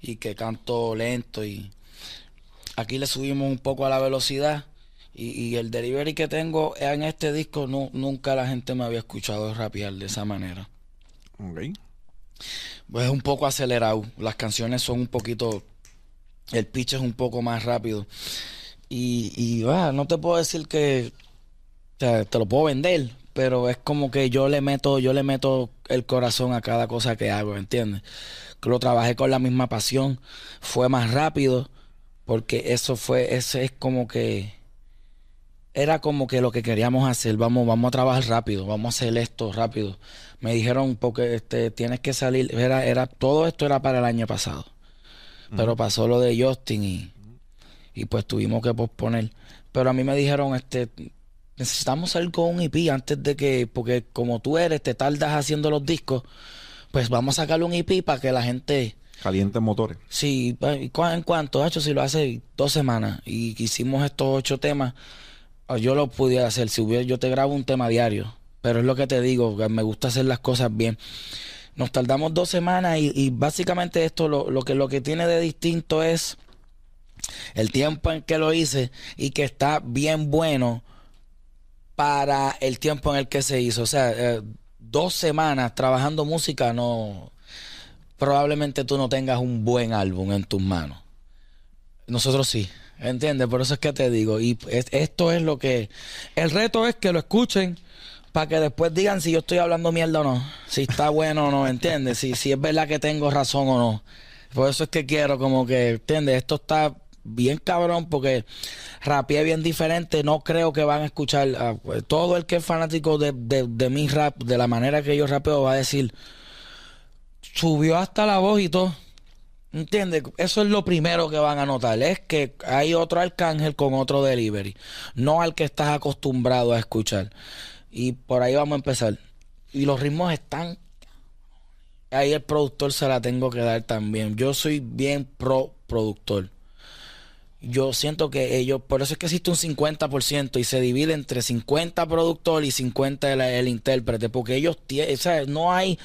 y que canto lento y aquí le subimos un poco a la velocidad y, y el delivery que tengo en este disco nu- nunca la gente me había escuchado rapear de esa manera. Ok. Pues es un poco acelerado. Las canciones son un poquito. El pitch es un poco más rápido. Y, y ah, no te puedo decir que. sea, te lo puedo vender. Pero es como que yo le meto, yo le meto el corazón a cada cosa que hago, ¿entiendes? Lo trabajé con la misma pasión. Fue más rápido. Porque eso fue, ese es como que. Era como que lo que queríamos hacer. Vamos, vamos a trabajar rápido. Vamos a hacer esto rápido. Me dijeron porque este tienes que salir. Era, era, todo esto era para el año pasado. Pero pasó lo de Justin y, y pues tuvimos que posponer. Pero a mí me dijeron, este, necesitamos salir con un EP antes de que, porque como tú eres, te tardas haciendo los discos, pues vamos a sacarle un EP para que la gente, Calientes motores. sí, ¿y cu- ¿en cuánto? Hacho, si lo hace dos semanas y hicimos estos ocho temas, ah, yo lo pudiera hacer. Si hubiera, yo te grabo un tema diario, pero es lo que te digo, que me gusta hacer las cosas bien. Nos tardamos dos semanas y, y básicamente esto lo, lo que lo que tiene de distinto es el tiempo en que lo hice y que está bien bueno para el tiempo en el que se hizo. O sea, eh, dos semanas trabajando música no probablemente tú no tengas un buen álbum en tus manos. Nosotros sí, ¿entiendes? Por eso es que te digo. Y es- esto es lo que... El reto es que lo escuchen para que después digan si yo estoy hablando mierda o no. Si está bueno o no, ¿entiendes? Si, si es verdad que tengo razón o no. Por eso es que quiero como que, ¿entiendes? Esto está bien cabrón porque rapeé bien diferente. No creo que van a escuchar... ah, pues, todo el que es fanático de, de, de mi rap, de la manera que yo rapeo, va a decir... Subió hasta la voz y todo. ¿Entiendes? Eso es lo primero que van a notar. Es que hay otro arcángel con otro delivery. No al que estás acostumbrado a escuchar. Y por ahí vamos a empezar. Y los ritmos están. Ahí el productor se la tengo que dar también. Yo soy bien pro productor. Yo siento que ellos, por eso es que existe un 50% y se divide entre 50 productor y 50 el, el intérprete, porque ellos tienen, o sea, no hay,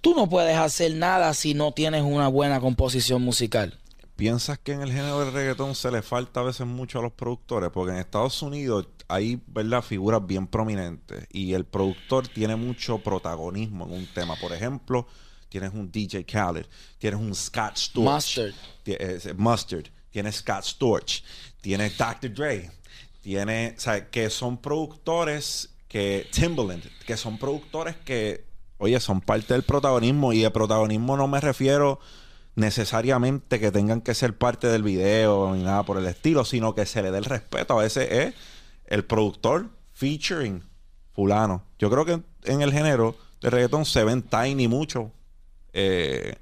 tú no puedes hacer nada si no tienes una buena composición musical. ¿Piensas que en el género del reggaetón se le falta a veces mucho a los productores? Porque en Estados Unidos hay, ¿verdad?, figuras bien prominentes y el productor tiene mucho protagonismo en un tema. Por ejemplo, tienes un DJ Khaled, tienes un Scott Storch. Mustard. Ti- eh, Mustard, tienes Scott Storch, tienes Dr. Dre, tiene, o sea, que son productores que, Timbaland, que son productores que, oye, son parte del protagonismo y de protagonismo no me refiero necesariamente que tengan que ser parte del video ni nada por el estilo, sino que se le dé el respeto. A veces es el productor featuring fulano. Yo creo que en, en el género de reggaetón se ven Tiny mucho. eh,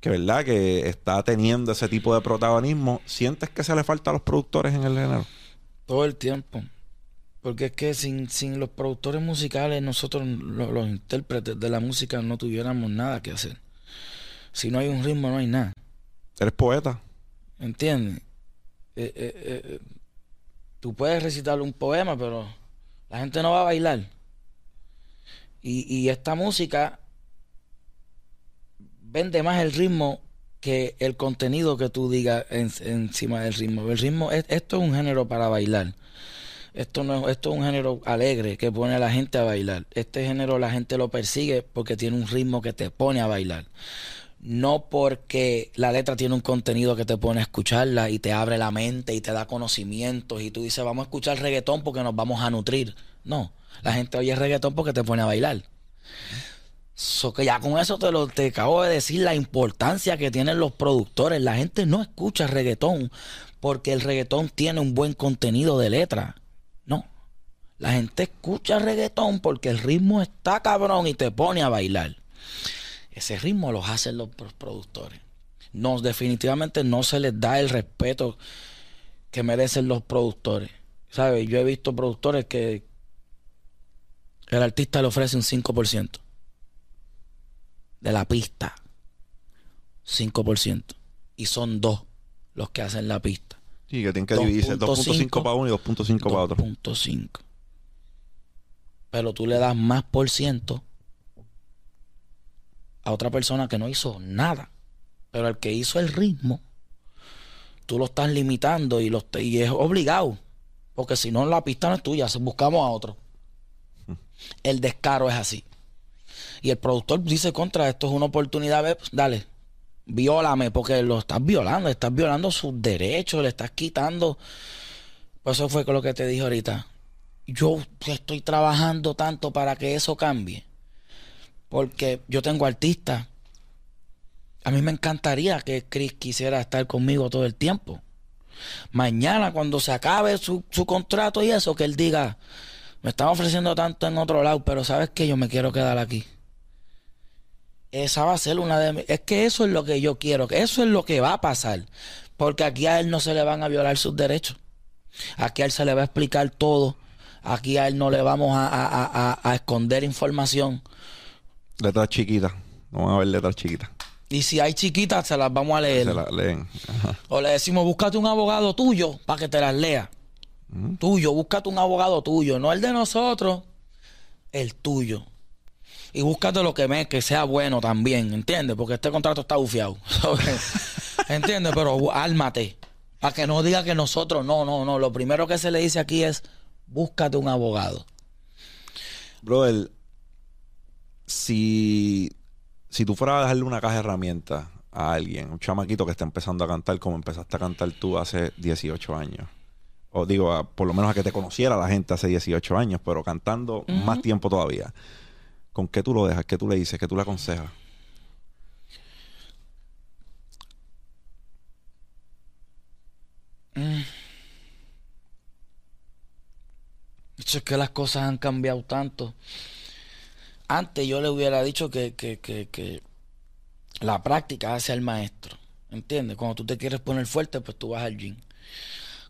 que verdad que está teniendo ese tipo de protagonismo. ¿Sientes que se le falta a los productores en el género? Todo el tiempo. Porque es que sin, sin los productores musicales, nosotros, lo- los, intérpretes de la música, no tuviéramos nada que hacer. Si no hay un ritmo, no hay nada. ¿Eres poeta? ¿Entiendes? Eh, eh, eh, tú puedes recitar un poema, pero la gente no va a bailar. Y, y esta música vende más el ritmo que el contenido que tú digas en- encima del ritmo. El ritmo, es- esto es un género para bailar. Esto no es, esto es un género alegre que pone a la gente a bailar. Este género la gente lo persigue porque tiene un ritmo que te pone a bailar. No porque la letra tiene un contenido que te pone a escucharla y te abre la mente y te da conocimientos y tú dices vamos a escuchar reggaetón porque nos vamos a nutrir. No, la gente oye reggaetón porque te pone a bailar. So que ya con eso te lo te acabo de decir la importancia que tienen los productores. La gente no escucha reggaetón porque el reggaetón tiene un buen contenido de letra. No. La gente escucha reggaetón porque el ritmo está cabrón y te pone a bailar. Ese ritmo los hacen los pro- productores. No, definitivamente no se les da el respeto que merecen los productores. ¿Sabes? Yo he visto productores que el artista le ofrece un 5% de la pista. 5%. Y son dos los que hacen la pista. Sí, que tienen que dividirse 2.5 para uno y 2.5 para otro. 2.5. Pero tú le das más por ciento a otra persona que no hizo nada. Pero al que hizo el ritmo, tú lo estás limitando y, lo, y es obligado. Porque si no, la pista no es tuya, buscamos a otro. El descaro es así. Y el productor dice contra esto es una oportunidad, pues, dale, viólame, porque lo estás violando, estás violando sus derechos, le estás quitando. Pues eso fue lo que te dije ahorita. Yo estoy trabajando tanto para que eso cambie. Porque yo tengo artistas. A mí me encantaría que Chris quisiera estar conmigo todo el tiempo. Mañana, cuando se acabe su, su contrato y eso, que él diga, me están ofreciendo tanto en otro lado, pero sabes que yo me quiero quedar aquí. Esa va a ser una de Es que eso es lo que yo quiero, que eso es lo que va a pasar. Porque aquí a él no se le van a violar sus derechos. Aquí a él se le va a explicar todo. Aquí a él no le vamos a, esconder información. Letras chiquitas. No van a ver letras chiquitas. Y si hay chiquitas, se las vamos a leer. Se las leen. O le decimos, búscate un abogado tuyo para que te las lea. Tuyo, búscate un abogado tuyo, no el de nosotros, el tuyo y búscate lo que me que sea bueno también, ¿entiendes? Porque este contrato está bufiado. ¿Entiendes? Pero álmate. Para que no diga que nosotros, no, no, no. Lo primero que se le dice aquí es, búscate un abogado. Brother, si, si tú fueras a dejarle una caja de herramientas a alguien, un chamaquito que está empezando a cantar como empezaste a cantar tú hace 18 años, o digo, por lo menos a que te conociera la gente hace 18 años, pero cantando más tiempo todavía. ¿Con qué tú lo dejas? ¿Qué tú le dices? ¿Qué tú le aconsejas? Mm. Es que las cosas han cambiado tanto. Antes yo le hubiera dicho que, que, la práctica hace al maestro. ¿Entiendes? Cuando tú te quieres poner fuerte, pues tú vas al gym.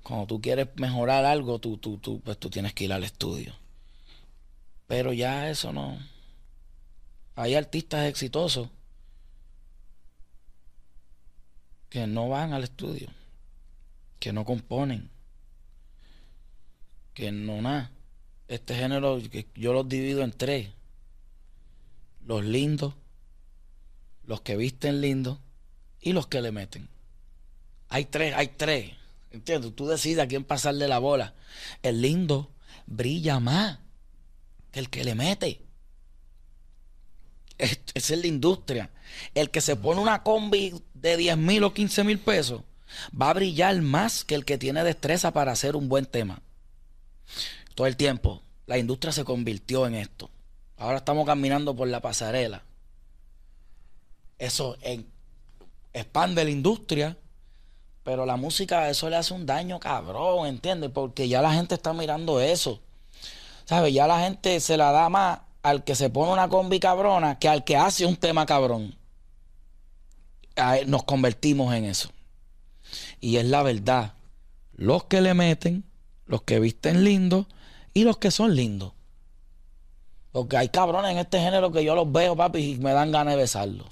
Cuando tú quieres mejorar algo, tú, tú, tú, pues tú tienes que ir al estudio. Pero ya eso no. Hay artistas exitosos que no van al estudio, que no componen, que no nada. Este género yo los divido en tres. Los lindos, los que visten lindos y los que le meten. Hay tres, hay tres. ¿Entiendes? Tú decides a quién pasarle la bola. El lindo brilla más que el que le mete. Esa es la industria. El que se pone una combi de 10 mil o 15 mil pesos va a brillar más que el que tiene destreza para hacer un buen tema. Todo el tiempo. La industria se convirtió en esto. Ahora estamos caminando por la pasarela. Eso expande la industria, pero la música, eso le hace un daño cabrón, ¿entiendes? Porque ya la gente está mirando eso. ¿Sabes? Ya la gente se la da más al que se pone una combi cabrona que al que hace un tema cabrón. Nos convertimos en eso. Y es la verdad. Los que le meten, los que visten lindos y los que son lindos. Porque hay cabrones en este género que yo los veo, papi, y me dan ganas de besarlos.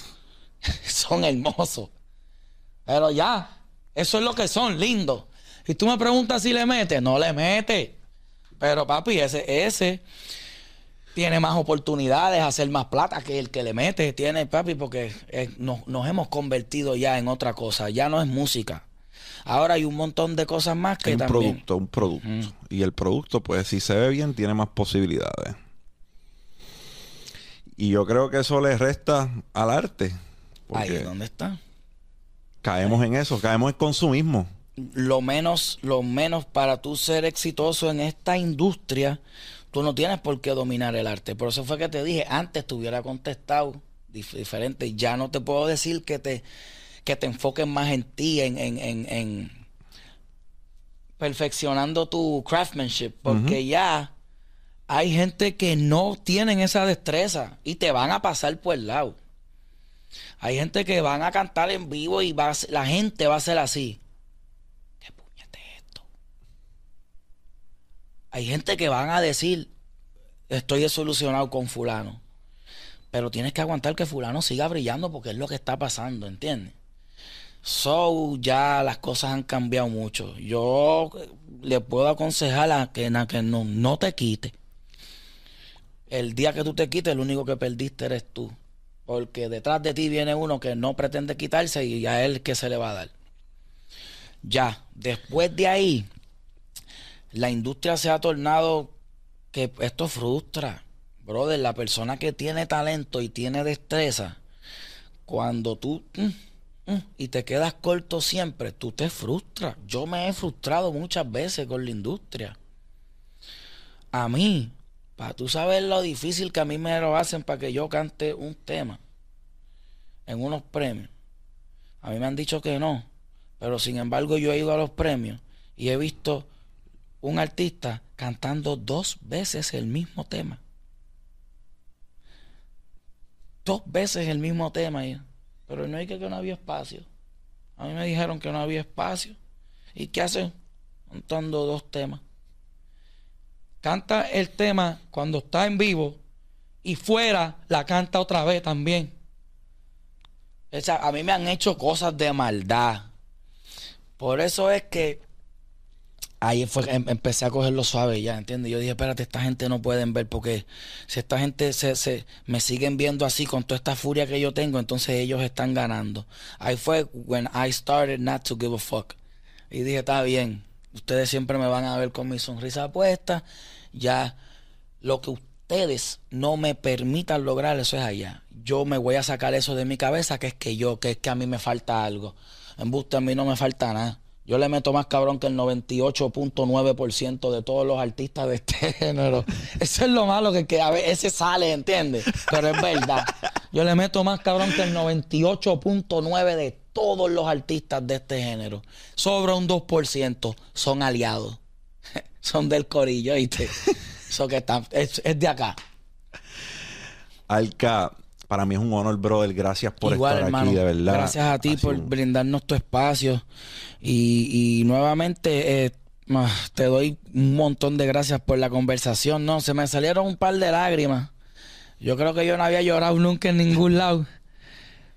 son hermosos. Pero ya, eso es lo que son, lindos. Y tú me preguntas si le mete, no le mete. Pero papi, ese, ese tiene más oportunidades, hacer más plata que el que le mete. Tiene, papi, porque eh, nos, hemos convertido ya en otra cosa. Ya no es música. Ahora hay un montón de cosas más que un también. producto, un producto. Y el producto, pues, si se ve bien, tiene más posibilidades. Y yo creo que eso le resta al arte. Ahí dónde está. Caemos en eso, caemos en consumismo. Lo menos, lo menos para tú ser exitoso en esta industria, tú no tienes por qué dominar el arte. Por eso fue que te dije, antes te hubiera contestado diferente. Ya no te puedo decir que te, que te enfoques más en ti, en, en, en, perfeccionando tu craftsmanship, porque ya hay gente que no tienen esa destreza y te van a pasar por el lado. Hay gente que van a cantar en vivo y va la gente va a ser así. Hay gente que van a decir, estoy desolucionado con fulano. Pero tienes que aguantar que fulano siga brillando porque es lo que está pasando, ¿entiendes? So, ya las cosas han cambiado mucho. Yo le puedo aconsejar a que, que no, no te quite. El día que tú te quites, el único que perdiste eres tú. Porque detrás de ti viene uno que no pretende quitarse y a él que se le va a dar. Ya, después de ahí, la industria se ha tornado que esto frustra. Brother, la persona que tiene talento y tiene destreza, cuando tú mm, mm, y te quedas corto siempre, tú te frustras. Yo me he frustrado muchas veces con la industria. A mí, para tú saber lo difícil que a mí me lo hacen para que yo cante un tema en unos premios. A mí me han dicho que no, pero sin embargo yo he ido a los premios y he visto un artista cantando dos veces el mismo tema. Dos veces el mismo tema, pero no hay que que no había espacio. A mí me dijeron que no había espacio. ¿Y qué hacen? Cantando dos temas canta el tema cuando está en vivo y fuera la canta otra vez también. O a mí me han hecho cosas de maldad. Por eso es que ahí fue em, empecé a cogerlo suave ya, ¿entiendes? Yo dije, espérate, esta gente no pueden ver porque si esta gente se, se, me siguen viendo así con toda esta furia que yo tengo, entonces ellos están ganando. Ahí fue when I started not to give a fuck. Y dije, está bien, Ustedes siempre me van a ver con mi sonrisa puesta. Ya lo que ustedes no me permitan lograr, eso es allá. Yo me voy a sacar eso de mi cabeza, que es que yo, que es que a mí me falta algo. En buste a mí no me falta nada. Yo le meto más cabrón que el 98.9% de todos los artistas de este género. Eso es lo malo que, que a veces sale, ¿entiendes? Pero es verdad. Yo le meto más cabrón que el 98.9% de todos los artistas de este género. Sobra un 2% son aliados. son del corillo, ¿viste? Eso que está, es, de acá. Alca, para mí es un honor, brother. Gracias por estar aquí, de verdad. Gracias a ti por brindarnos tu espacio. Y, nuevamente eh, te doy un montón de gracias por la conversación. No, se me salieron un par de lágrimas. Yo creo que yo no había llorado nunca en ningún lado.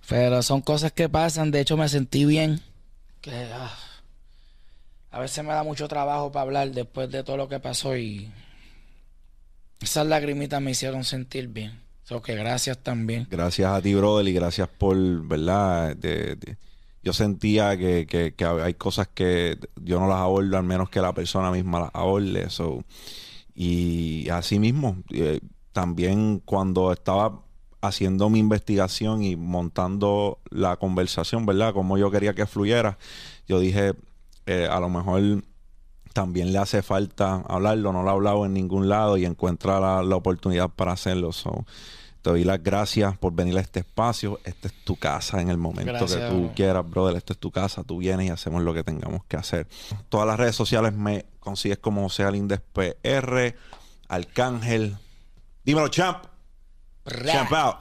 Pero son cosas que pasan. De hecho, me sentí bien. Que ah, a veces me da mucho trabajo para hablar después de todo lo que pasó y esas lagrimitas me hicieron sentir bien. So que gracias también. Gracias a ti, brother, y gracias por, ¿verdad? yo sentía que, que, hay cosas que yo no las abordo al menos que la persona misma las aborde. So, y así mismo, eh, también cuando estaba haciendo mi investigación y montando la conversación, ¿verdad? Como yo quería que fluyera, yo dije, eh, a lo mejor también le hace falta hablarlo, no lo ha hablado en ningún lado y encuentra la, oportunidad para hacerlo. te doy las gracias por venir a este espacio. Esta es tu casa en el momento que tú quieras, brother. Esta es tu casa. Tú vienes y hacemos lo que tengamos que hacer. Todas las redes sociales me consigues como José Alindes PR, Arcángel. Dímelo, champ. Jump out.